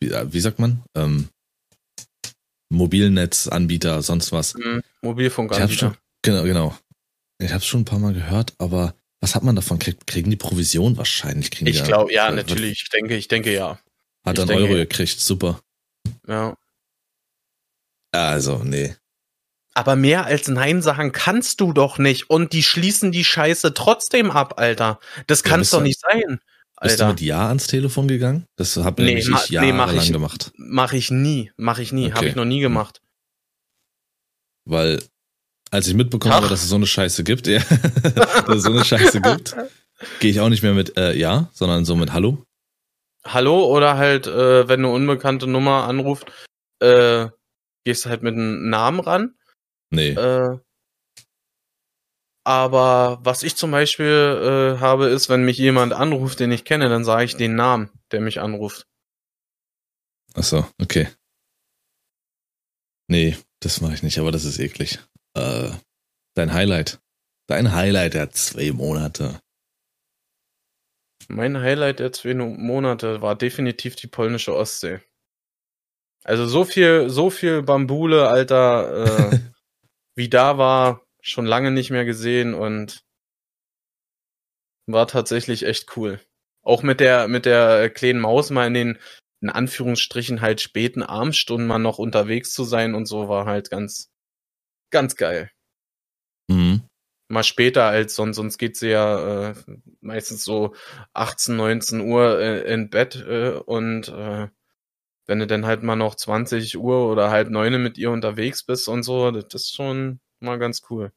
wie, wie sagt man? Ähm, Mobilnetzanbieter, sonst was. Mhm, Mobilfunkanbieter. genau, genau. Ich habe schon ein paar Mal gehört, aber was hat man davon? Kriegen die Provision wahrscheinlich? Kriegen ich glaube, ja, ja, natürlich. Ich denke, ich denke ja. Hat dann Euro gekriegt, super. Ja. Also, nee. Aber mehr als Nein sagen kannst du doch nicht. Und die schließen die Scheiße trotzdem ab, Alter. Das ja, kann's doch nicht sein. Alter. Bist du mit Ja ans Telefon gegangen? Das habe nee, ich jahrelang nee, mach ich, gemacht. Mach ich nie. Mach ich nie. Okay. Habe ich noch nie gemacht. Weil als ich mitbekommen habe, dass es so eine Scheiße gibt, ja, dass es so eine Scheiße gibt, gehe ich auch nicht mehr mit äh, Ja, sondern so mit Hallo. Hallo oder halt, äh, wenn eine unbekannte Nummer anruft, äh, gehst du halt mit einem Namen ran. Nee. Äh, aber was ich zum Beispiel äh, habe, ist, wenn mich jemand anruft, den ich kenne, dann sage ich den Namen, der mich anruft. Ach so, okay. Nee, das mache ich nicht, aber das ist eklig. Äh, dein Highlight. Dein Highlight der zwei Monate. Mein Highlight der zwei Monate war definitiv die polnische Ostsee. Also so viel, so viel Bambule, Alter, äh, wie da war, schon lange nicht mehr gesehen und war tatsächlich echt cool. Auch mit der, mit der kleinen Maus mal in den, in Anführungsstrichen halt späten Abendstunden mal noch unterwegs zu sein und so war halt ganz, ganz geil. Mhm. Mal später als sonst, sonst geht sie ja äh, meistens so 18, 19 Uhr äh, in Bett äh, und äh, wenn du dann halt mal noch 20 Uhr oder halb neune mit ihr unterwegs bist und so, das ist schon mal ganz cool.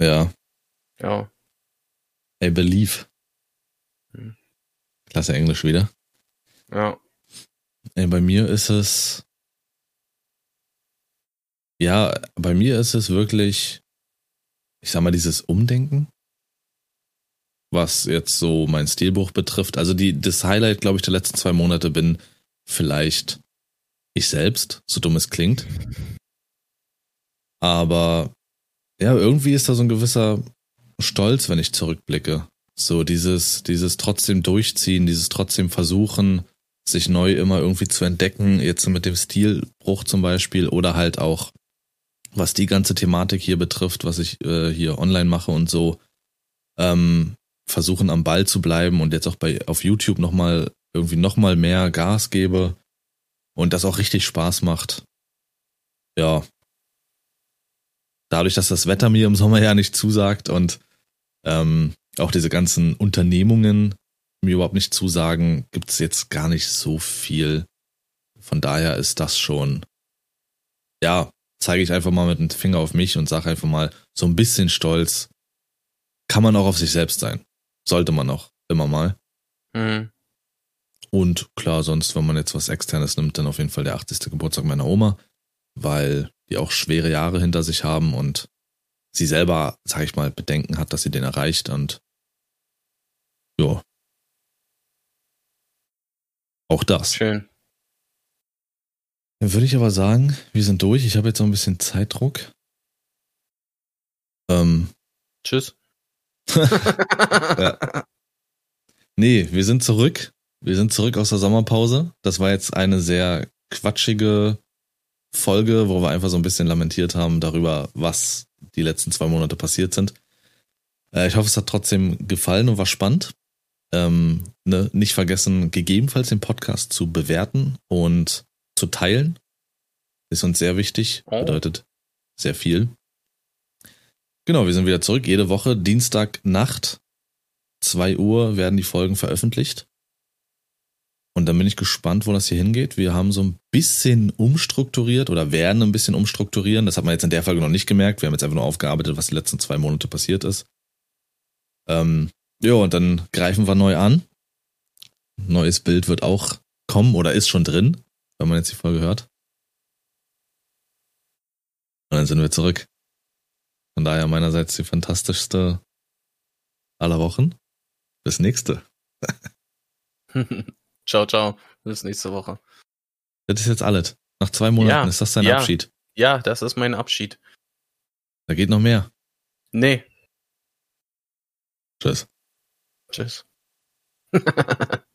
Ja. Ja. I believe. Hm. Klasse Englisch wieder. Ja. Ey, bei mir ist es ja, bei mir ist es wirklich, ich sag mal, dieses Umdenken, was jetzt so mein Stilbuch betrifft. Also die, das Highlight, glaube ich, der letzten zwei Monate bin vielleicht ich selbst, so dumm es klingt. Aber ja, irgendwie ist da so ein gewisser Stolz, wenn ich zurückblicke. So dieses, dieses trotzdem durchziehen, dieses trotzdem versuchen, sich neu immer irgendwie zu entdecken, jetzt mit dem Stilbruch zum Beispiel oder halt auch, was die ganze Thematik hier betrifft, was ich äh, hier online mache und so, ähm, versuchen am Ball zu bleiben und jetzt auch bei auf YouTube nochmal irgendwie nochmal mehr Gas gebe und das auch richtig Spaß macht. Ja. Dadurch, dass das Wetter mir im Sommer ja nicht zusagt und ähm, auch diese ganzen Unternehmungen mir überhaupt nicht zusagen, gibt es jetzt gar nicht so viel. Von daher ist das schon, ja, zeige ich einfach mal mit dem Finger auf mich und sage einfach mal, so ein bisschen stolz kann man auch auf sich selbst sein. Sollte man auch immer mal. Mhm. Und klar, sonst, wenn man jetzt was Externes nimmt, dann auf jeden Fall der 80. Geburtstag meiner Oma, weil die auch schwere Jahre hinter sich haben und sie selber, sag ich mal, Bedenken hat, dass sie den erreicht und ja. Auch das. Schön. Dann würde ich aber sagen, wir sind durch. Ich habe jetzt noch ein bisschen Zeitdruck. Ähm, Tschüss. ja. Nee, wir sind zurück. Wir sind zurück aus der Sommerpause. Das war jetzt eine sehr quatschige Folge, wo wir einfach so ein bisschen lamentiert haben darüber, was die letzten zwei Monate passiert sind. Äh, ich hoffe, es hat trotzdem gefallen und war spannend. Ähm, ne, nicht vergessen, gegebenenfalls den Podcast zu bewerten und zu teilen. Ist uns sehr wichtig, bedeutet sehr viel. Genau, wir sind wieder zurück. Jede Woche, Dienstagnacht, 2 Uhr werden die Folgen veröffentlicht. Und dann bin ich gespannt, wo das hier hingeht. Wir haben so ein bisschen umstrukturiert oder werden ein bisschen umstrukturieren. Das hat man jetzt in der Folge noch nicht gemerkt. Wir haben jetzt einfach nur aufgearbeitet, was die letzten zwei Monate passiert ist. Ähm, ja, und dann greifen wir neu an. Neues Bild wird auch kommen oder ist schon drin, wenn man jetzt die Folge hört. Und dann sind wir zurück. Von daher meinerseits die fantastischste aller Wochen. Bis nächste. ciao, ciao. Bis nächste Woche. Das ist jetzt alles. Nach zwei Monaten ja, ist das dein ja, Abschied. Ja, das ist mein Abschied. Da geht noch mehr. Nee. Tschüss. Tschüss.